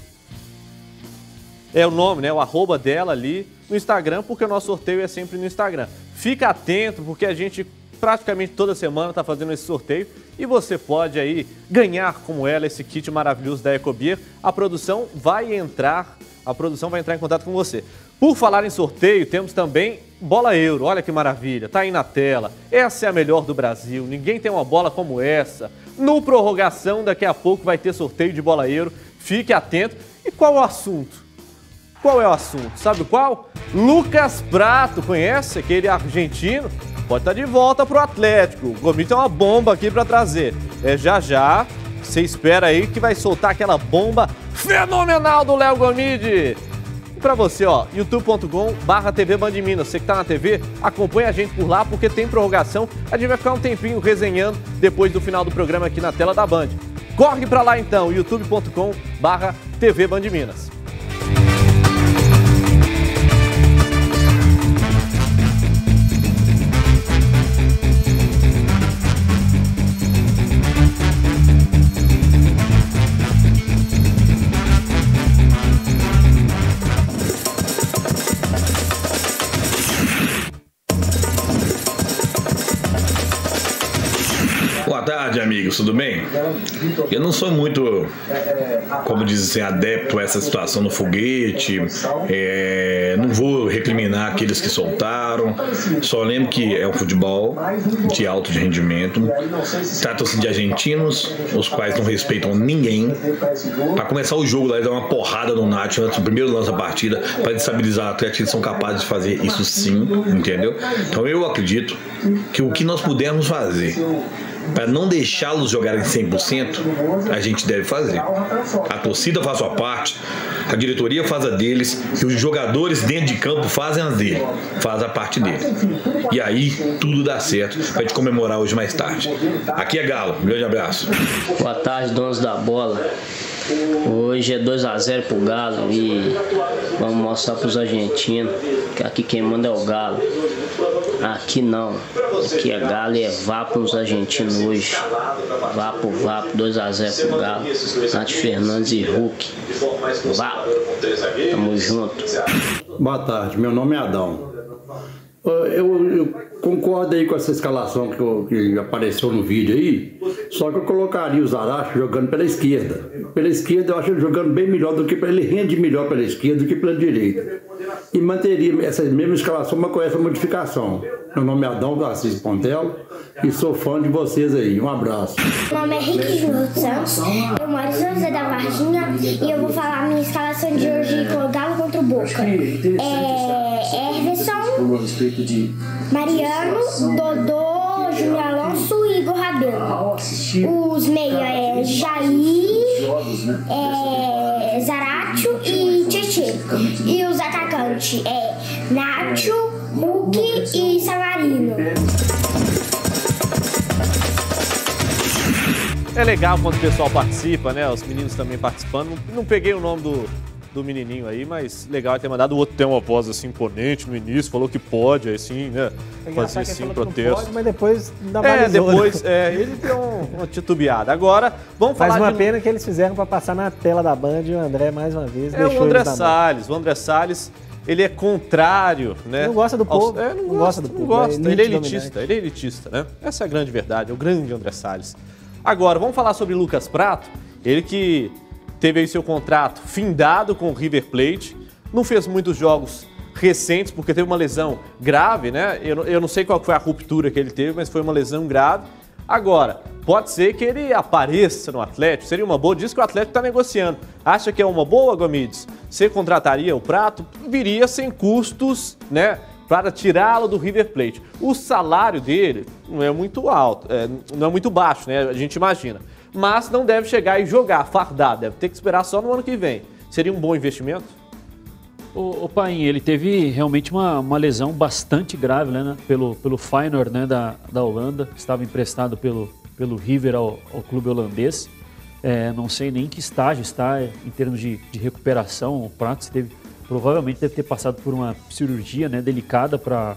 é o nome, né? O arroba dela ali no Instagram, porque o nosso sorteio é sempre no Instagram. Fica atento, porque a gente praticamente toda semana está fazendo esse sorteio e você pode aí ganhar como ela esse kit maravilhoso da Ecobier. A produção vai entrar, a produção vai entrar em contato com você. Por falar em sorteio, temos também bola euro. Olha que maravilha, tá aí na tela. Essa é a melhor do Brasil. Ninguém tem uma bola como essa. No prorrogação, daqui a pouco vai ter sorteio de bola euro. Fique atento. E qual o assunto? Qual é o assunto? Sabe qual? Lucas Prato, conhece aquele argentino? Pode estar de volta pro Atlético. O Gomes tem uma bomba aqui para trazer. É já já. Você espera aí que vai soltar aquela bomba fenomenal do Léo Gomide. E pra você, ó, youtube.com barra TV Band Minas. Você que tá na TV, acompanha a gente por lá porque tem prorrogação. A gente vai ficar um tempinho resenhando depois do final do programa aqui na tela da Band. Corre pra lá então, youtube.com barra TV Band amigos, tudo bem? Eu não sou muito, como dizem, adepto a essa situação no foguete, é, não vou recriminar aqueles que soltaram, só lembro que é um futebol de alto rendimento, trata-se de argentinos, os quais não respeitam ninguém. Para começar o jogo lá, eles dão uma porrada no Nacho antes do primeiro lance da partida, para destabilizar o Atlético, eles são capazes de fazer isso sim, entendeu? Então eu acredito que o que nós pudermos fazer para não deixá-los jogarem 100%, a gente deve fazer. A torcida faz a sua parte, a diretoria faz a deles e os jogadores dentro de campo fazem a dele, faz a parte dele. E aí tudo dá certo para gente comemorar hoje mais tarde. Aqui é Galo, um grande abraço. Boa tarde, donos da bola. Hoje é 2x0 pro Galo e vamos mostrar pros argentinos que aqui quem manda é o Galo. Aqui não. Aqui é Galo e é vapo nos argentinos hoje. Vapo, vapo, 2x0 pro Galo. Nath Fernandes e Hulk. Vapo. Tamo junto. Boa tarde, meu nome é Adão. Eu, eu- concordo aí com essa escalação que, eu- que apareceu no vídeo aí, só que eu colocaria o Zaracho jogando pela esquerda. Pela esquerda eu acho ele jogando bem melhor do que ele rende melhor pela esquerda do que pela direita. E manteria essa mesma escalação, mas com essa modificação. Meu nome é Adão da Assis Pontel e sou fã de vocês aí. Um abraço. Meu nome é Henrique Júnior dos Santos, eu moro em São José da Varginha e eu vou falar a minha escalação de hoje com o Galo contra o Boca. É Everson, Mariano, Dodô, Júnior Alonso e Igor Rabelo. Os meia é Jair, é Zaratio e E os atacantes é Nacho, Hulk e Savarino. É legal quando o pessoal participa, né? Os meninos também participando. Não peguei o nome do, do menininho aí, mas legal é ter mandado. O outro tem uma voz assim imponente no início, falou que pode, assim, né? É Fazer não protesto. pode, mas depois dá É, né? depois, é, ele deu um- uma titubeada. Agora, vamos falar uma de... pena que eles fizeram para passar na tela da Band e o André, mais uma vez, É deixou o André. Salles. O André Salles, ele é contrário, né? Não gosta do povo, É, não, não gosta, gosta do não povo, gosta. é ele é elitista, dominante. ele é elitista, né? Essa é a grande verdade, é o grande André Salles. Agora, vamos falar sobre Lucas Prato. Ele que teve aí seu contrato findado com o River Plate, não fez muitos jogos recentes porque teve uma lesão grave, né? Eu, não- eu não sei qual foi a ruptura que ele teve, mas foi uma lesão grave. Agora, pode ser que ele apareça no Atlético, seria uma boa. Diz que o Atlético está negociando. Acha que é uma boa, Gomides? Você contrataria o Prato? Viria sem custos, né? Para tirá-lo do River Plate. O salário dele não é muito alto, é, não é muito baixo, né? A gente imagina. Mas não deve chegar e jogar, fardar, deve ter que esperar só no ano que vem. Seria um bom investimento? O, o ele teve realmente uma, uma lesão bastante grave né, pelo, pelo Feyenoord né, da, da Holanda. Estava emprestado pelo, pelo River ao, ao clube holandês. É, não sei nem em que estágio está em termos de, de recuperação. O Prato teve, provavelmente deve ter passado por uma cirurgia né, delicada para.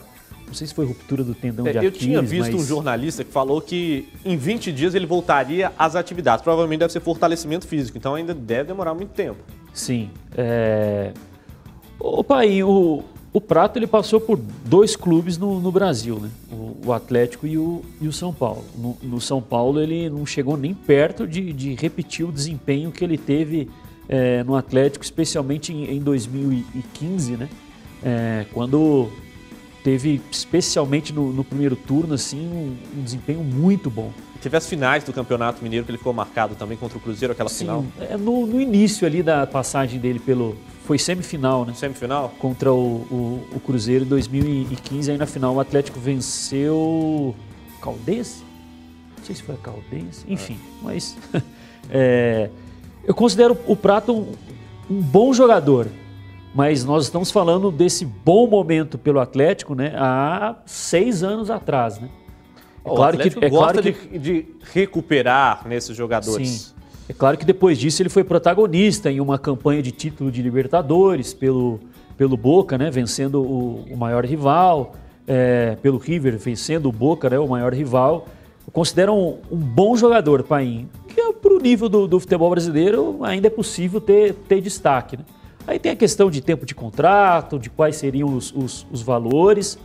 Não sei se foi ruptura do tendão É, de eu Aquiles, tinha visto mas... um jornalista que falou que em 20 dias ele voltaria às atividades. Provavelmente deve ser fortalecimento físico, então ainda deve demorar muito tempo. Sim. É... Ô, pai, o, O Prato ele passou por dois clubes no, no Brasil, né? O, o Atlético e o, e o São Paulo. No, no São Paulo ele não chegou nem perto de, de repetir o desempenho que ele teve eh, no Atlético, especialmente em, em 2015, né? Eh, quando teve, especialmente no, no primeiro turno, assim, um, um desempenho muito bom. Teve as finais do Campeonato Mineiro que ele ficou marcado também contra o Cruzeiro, aquela final. Sim, é, no, no início ali da passagem dele pelo. Foi semifinal, né? Semifinal? Contra o, o, o Cruzeiro em 2015. Aí na final o Atlético venceu. Caldense? Não sei se foi a Caldense. Enfim, mas. é, eu considero o Prato um, um bom jogador. Mas nós estamos falando desse bom momento pelo Atlético, né? Há seis anos atrás, né? É o claro que, Atlético é gosta claro que de, de recuperar nesses jogadores. Sim. É claro que depois disso ele foi protagonista em uma campanha de título de Libertadores pelo, pelo Boca, né? Vencendo o, o maior rival, é, pelo River, vencendo o Boca, né? O maior rival. Eu considero um, um bom jogador, Paim. Que para o nível do, do futebol brasileiro ainda é possível ter, ter destaque, né? Aí tem a questão de tempo de contrato, de quais seriam os, os, os valores,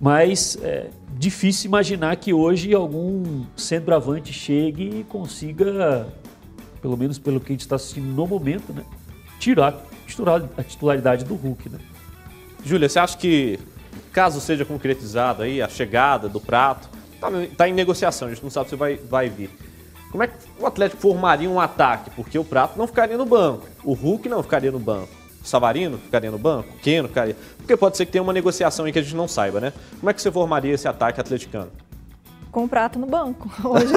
mas é difícil imaginar que hoje algum centroavante chegue e consiga, pelo menos pelo que a gente está assistindo no momento, né, tirar a titular- a titularidade do Hulk. Né? Júlia, você acha que, caso seja concretizado aí a chegada do prato, tá, tá em negociação, a gente não sabe se vai, vai vir. Como é que o Atlético formaria um ataque? Porque o prato não ficaria no banco, o Hulk não ficaria no banco, o Savarino ficaria no banco, o Keno ficaria. Porque pode ser que tenha uma negociação aí que a gente não saiba, né? Como é que você formaria esse ataque atleticano? com o Prato no banco. Hoje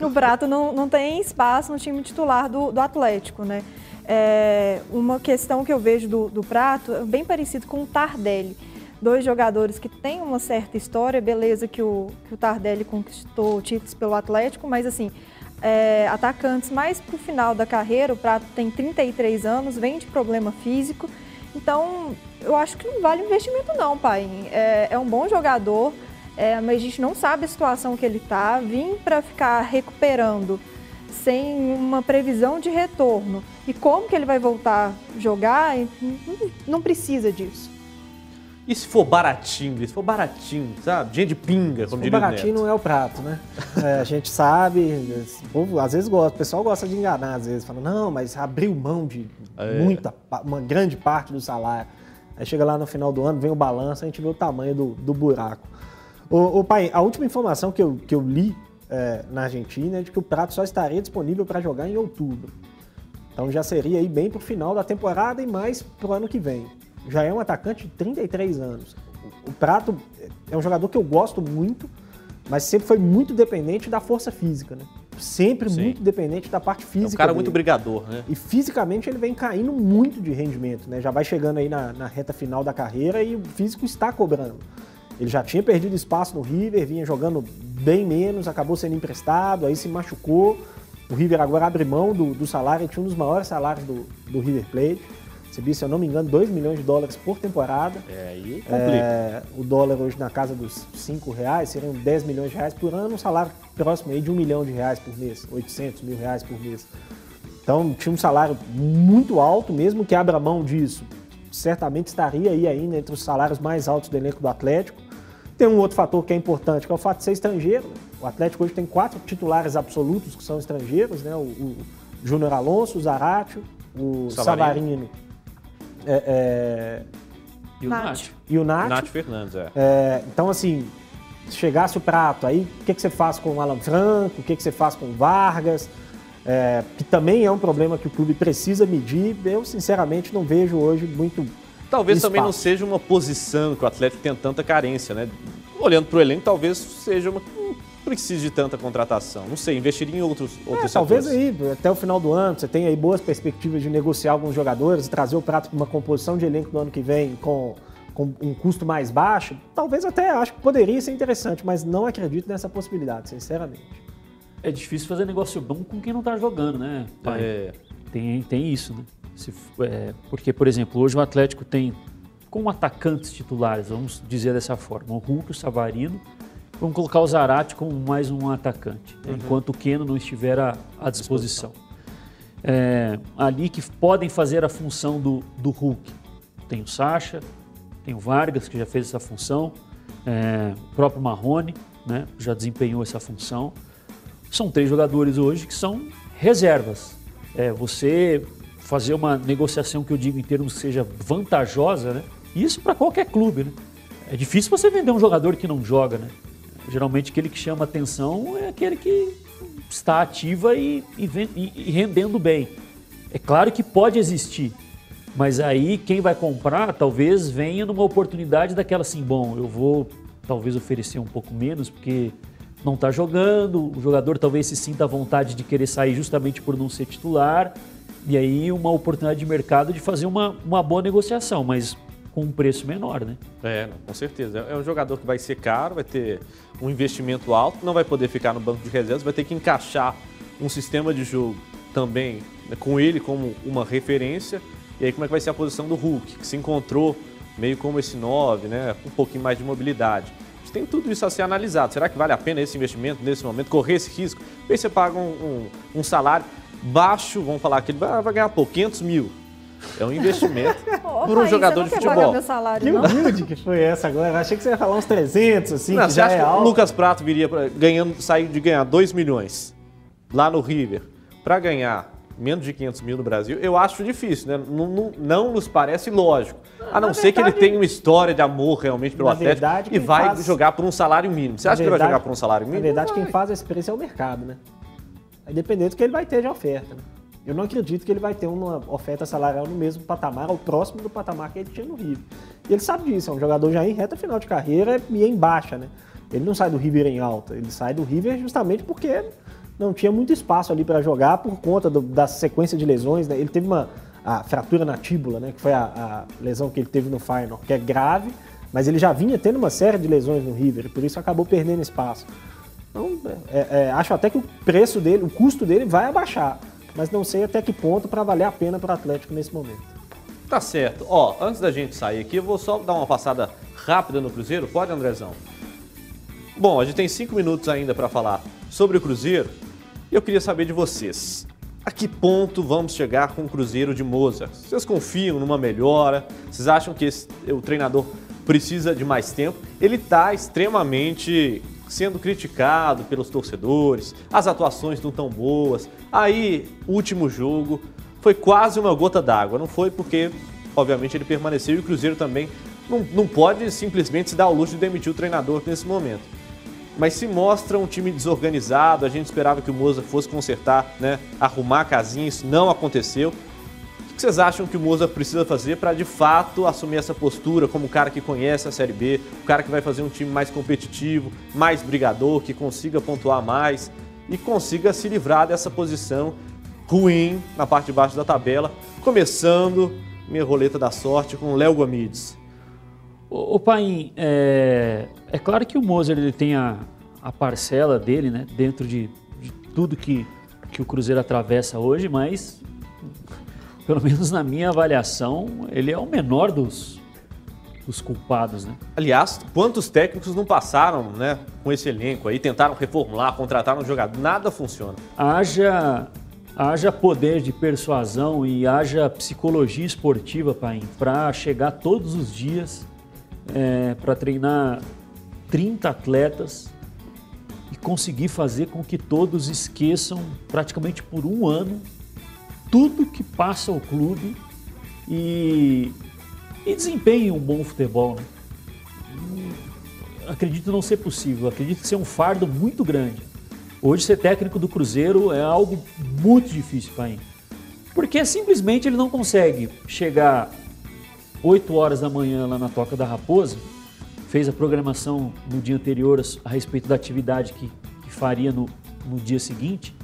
o Prato não, não tem espaço no time titular do, do Atlético, né? É, uma questão que eu vejo do, do Prato é bem parecido com o Tardelli. Dois jogadores que têm uma certa história, beleza que o, que o Tardelli conquistou títulos pelo Atlético, mas assim, é, atacantes mais pro final da carreira, o Prato tem 33 anos, vem de problema físico, então eu acho que não vale investimento não, pai. É, é um bom jogador, é, mas a gente não sabe a situação que ele tá. Vim para ficar recuperando sem uma previsão de retorno. E como que ele vai voltar a jogar? Não precisa disso. E se for baratinho, se for baratinho, sabe? Dinheiro de pinga, como O diria o baratinho não é o prato, né? É, a gente sabe, o povo às vezes gosta, o pessoal gosta de enganar, às vezes fala, não, mas abriu mão de É. muita, uma grande parte do salário. Aí chega lá no final do ano, vem o balanço, a gente vê o tamanho do, do buraco. O, pai, a última informação que eu, que eu li é, na Argentina é de que o prato só estaria disponível para jogar em outubro. Então já seria aí bem pro final da temporada e mais pro ano que vem. Já é um atacante de 33 anos. O Prato é um jogador que eu gosto muito, mas sempre foi muito dependente da força física, né? Sempre Sim. muito dependente da parte É um física. cara dele. muito brigador, né? E fisicamente ele vem caindo muito de rendimento, né? Já vai chegando aí na, na reta final da carreira e o físico está cobrando. Ele já tinha perdido espaço no River, vinha jogando bem menos, acabou sendo emprestado, aí se machucou. O River agora abre mão do, do salário, tinha um dos maiores salários do, do River Plate. Recebia, se eu não me engano, 2 milhões de dólares por temporada. É, aí É, o dólar hoje na casa dos 5 reais, seriam 10 milhões de reais por ano, um salário próximo aí de 1 milhão de reais por mês, 800 mil reais por mês. Então tinha um salário muito alto, mesmo que abra mão disso, certamente estaria aí ainda entre os salários mais altos do elenco do Atlético. Tem um outro fator que é importante, que é o fato de ser estrangeiro. O Atlético hoje tem quatro titulares absolutos que são estrangeiros, né? O, o Júnior Alonso, o Zaratio, o Savarino. Savarino, é, é, E o Nath. Nath. e o Nath. Nath Fernandes, é. É, então, assim, se chegasse o prato, aí o que, que você faz com o Alan Franco, o que, que você faz com o Vargas, é, que também é um problema que o clube precisa medir. Eu, sinceramente, não vejo hoje muito. Talvez também não espaço. seja uma posição que o Atlético tem tanta carência, né? Olhando para o elenco, talvez seja uma. Não precise de tanta contratação. Não sei, investiria em outros, É, outros talvez setores. aí, até o final do ano, você tem aí boas perspectivas de negociar alguns jogadores, trazer o prato para uma composição de elenco do ano que vem com, com um custo mais baixo. Talvez até acho que poderia ser interessante, mas não acredito nessa possibilidade, sinceramente. É difícil fazer negócio bom com quem não tá jogando, né? pai? É. Tem, tem isso, né? Se é, porque, por exemplo, hoje o Atlético tem como atacantes titulares, vamos dizer dessa forma, o Hulk, o Savarino, vamos colocar o Zarate como mais um atacante? Uhum. enquanto o Keno não estiver à, à disposição. É, ali que podem fazer a função do, do Hulk. Tem o Sacha, tem o Vargas, que já fez essa função, é, o próprio Marrone, né, já desempenhou essa função. São três jogadores hoje que são reservas. É, você fazer uma negociação que eu digo em termos que seja vantajosa, né? Isso para qualquer clube, né? É difícil você vender um jogador que não joga, né? Geralmente aquele que chama atenção é aquele que está ativa e, e e rendendo bem. É claro que pode existir, mas aí quem vai comprar talvez venha numa oportunidade daquela assim, bom, eu vou talvez oferecer um pouco menos porque não está jogando, o jogador talvez se sinta à vontade de querer sair justamente por não ser titular, e aí uma oportunidade de mercado de fazer uma, uma boa negociação, mas com um preço menor, né? É, com certeza. É um jogador que vai ser caro, vai ter um investimento alto, não vai poder ficar no banco de reservas, vai ter que encaixar um sistema de jogo também né, com ele como uma referência. E aí como é que vai ser a posição do Hulk, que se encontrou meio como esse 9, né, um pouquinho mais de mobilidade. A gente tem tudo isso a ser analisado. Será que vale a pena esse investimento nesse momento, correr esse risco? Aí você paga um, um- um salário baixo, vamos falar que ele vai, vai ganhar pouco, 500 mil. É um investimento por um jogador você de não quer pagar futebol. meu salário, Que humilde que foi essa agora. Eu achei que você ia falar uns 300, assim, Não, que você já acha é que o alto. Lucas Prato viria pra, ganhando, sair de ganhar 2 milhões lá no River para ganhar menos de 500 mil no Brasil? Eu acho difícil, né? Não, não- não nos parece lógico. A não Na ser que ele verdade- tenha uma história de amor realmente pelo Atlético verdade, e vai faz- jogar por um salário mínimo. Você Na acha que ele vai verdade- jogar por um salário mínimo? Na verdade, quem faz esse preço é o mercado, né? Aí dependendo do que ele vai ter de oferta. né? Eu não acredito que ele vai ter uma oferta salarial no mesmo patamar, ou próximo do patamar que ele tinha no River. E ele sabe disso, é um jogador já em reta final de carreira e em baixa, né? Ele não sai do River em alta, ele sai do River justamente porque não tinha muito espaço ali para jogar por conta do- da sequência de lesões. Né? Ele teve uma a fratura na tíbula, né? que foi a, a lesão que ele teve no Feyenoord, que é grave, mas ele já vinha tendo uma série de lesões no River, e por isso acabou perdendo espaço. Então, é, é, acho até que o preço dele, o custo dele vai abaixar, mas não sei até que ponto para valer a pena para o Atlético nesse momento. Tá certo. Ó, antes da gente sair aqui, eu vou só dar uma passada rápida no Cruzeiro. Pode, Andrezão? Bom, a gente tem cinco minutos ainda para falar sobre o Cruzeiro. E eu queria saber de vocês. A que ponto vamos chegar com o Cruzeiro de Moza? Vocês confiam numa melhora? Vocês acham que esse- o treinador precisa de mais tempo? Ele está extremamente sendo criticado pelos torcedores, as atuações não tão boas. Aí, o último jogo foi quase uma gota d'água. Não foi porque, obviamente, ele permaneceu e o Cruzeiro também não, não pode simplesmente se dar ao luxo de demitir o treinador nesse momento mas se mostra um time desorganizado. A gente esperava que o Moza fosse consertar, né, arrumar a casinha, isso não aconteceu. O que vocês acham que o Moza precisa fazer para de fato assumir essa postura como um cara que conhece a Série B, um cara que vai fazer um time mais competitivo, mais brigador, que consiga pontuar mais e consiga se livrar dessa posição ruim na parte de baixo da tabela, começando minha roleta da sorte com o Léo Gomides. O, Paim, é, é claro que o Moser ele tem a, a parcela dele, né, dentro de, de tudo que, que o Cruzeiro atravessa hoje, mas pelo menos na minha avaliação, ele é o menor dos, dos culpados, né? Aliás, quantos técnicos não passaram, né, com esse elenco aí, tentaram reformular, contrataram um jogador, nada funciona. Haja, haja poder de persuasão e haja psicologia esportiva, Paim, para chegar todos os dias para treinar 30 atletas e conseguir fazer com que todos esqueçam praticamente por um ano tudo que passa ao clube e, e desempenhem um bom futebol. Né? Acredito não ser possível, acredito ser um fardo muito grande. Hoje ser técnico do Cruzeiro é algo muito difícil para ele. Porque simplesmente ele não consegue chegar 8 horas da manhã lá na Toca da Raposa, fez a programação no dia anterior a respeito da atividade que, que faria no, no dia seguinte.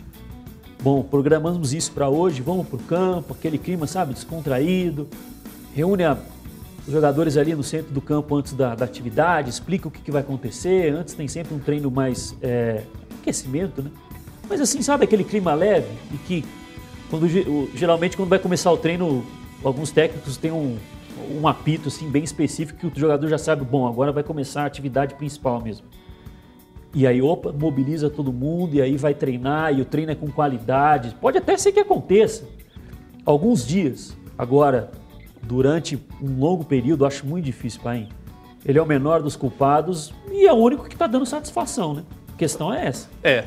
Bom, programamos isso para hoje, vamos para o campo, aquele clima, sabe, descontraído. Reúne a- os jogadores ali no centro do campo antes da, da atividade, explica o que, que vai acontecer. Antes tem sempre um treino mais é, aquecimento, né? Mas assim, sabe aquele clima leve e que quando, geralmente quando vai começar o treino, alguns técnicos têm um, um apito assim bem específico que o jogador já sabe, bom, agora vai começar a atividade principal mesmo. E aí, opa, mobiliza todo mundo e aí vai treinar e o treino é com qualidade. Pode até ser que aconteça alguns dias. Agora, durante um longo período, acho muito difícil, pai. Ele é o menor dos culpados e é o único que está dando satisfação, né? A questão é essa. É.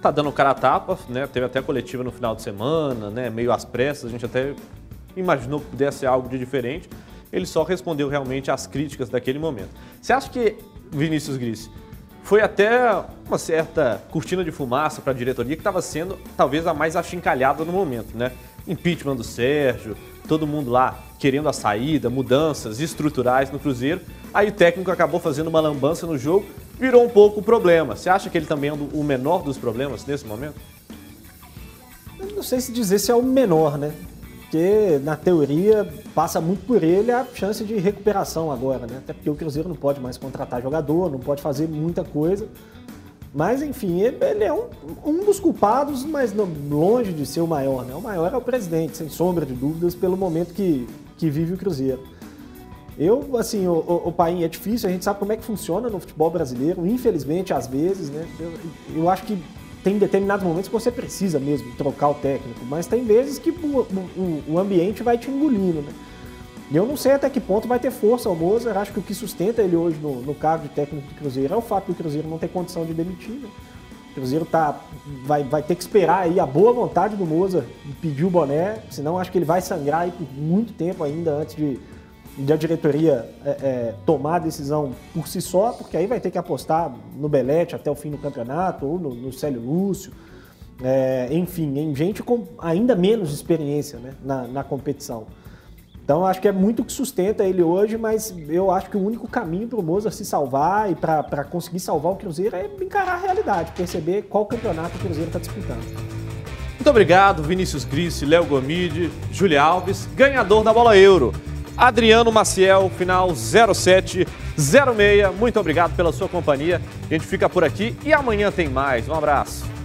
Tá dando cara a tapa, né? Teve até coletiva no final de semana, né? Meio às pressas, a gente até imaginou que pudesse ser algo de diferente. Ele só respondeu realmente às críticas daquele momento. Você acha que Vinícius Gris foi até uma certa cortina de fumaça para a diretoria que estava sendo talvez a mais achincalhada no momento, né? Impeachment do Sérgio, todo mundo lá querendo a saída, mudanças estruturais no Cruzeiro. Aí o técnico acabou fazendo uma lambança no jogo, virou um pouco o problema. Você acha que ele também é o menor dos problemas nesse momento? Eu não sei se dizer se é o menor, né? Porque, na teoria, passa muito por ele a chance de recuperação agora, né? Até porque o Cruzeiro não pode mais contratar jogador, não pode fazer muita coisa. Mas, enfim, ele, é um, um dos culpados, mas não- longe de ser o maior, né? O maior é o presidente, sem sombra de dúvidas, pelo momento que, que vive o Cruzeiro. Eu, assim, o, o, o Paim, é difícil, a gente sabe como é que funciona no futebol brasileiro, infelizmente, às vezes, né? Eu, eu acho que tem determinados momentos que você precisa mesmo trocar o técnico, mas tem vezes que o, o, o ambiente vai te engolindo, né? E eu não sei até que ponto vai ter força o Mozart, acho que o que sustenta ele hoje no, no cargo de técnico do Cruzeiro é o fato do Cruzeiro não ter condição de demitir, né? O Cruzeiro tá, vai, vai ter que esperar aí a boa vontade do Mozart de pedir o boné, senão acho que ele vai sangrar aí por muito tempo ainda antes de, de a diretoria é, é, tomar a decisão por si só, porque aí vai ter que apostar no Belete até o fim do campeonato, ou no, no Célio Lúcio, é, enfim, em gente com ainda menos experiência né, na, na competição. Então acho que é muito que sustenta ele hoje, mas eu acho que o único caminho para o Mozart se salvar e para conseguir salvar o Cruzeiro é encarar a realidade, perceber qual campeonato o Cruzeiro está disputando. Muito obrigado, Vinícius Gris, Léo Gomide, Júlia Alves, ganhador da bola euro. Adriano Maciel, final 0706. Muito obrigado pela sua companhia. A gente fica por aqui e amanhã tem mais. Um abraço.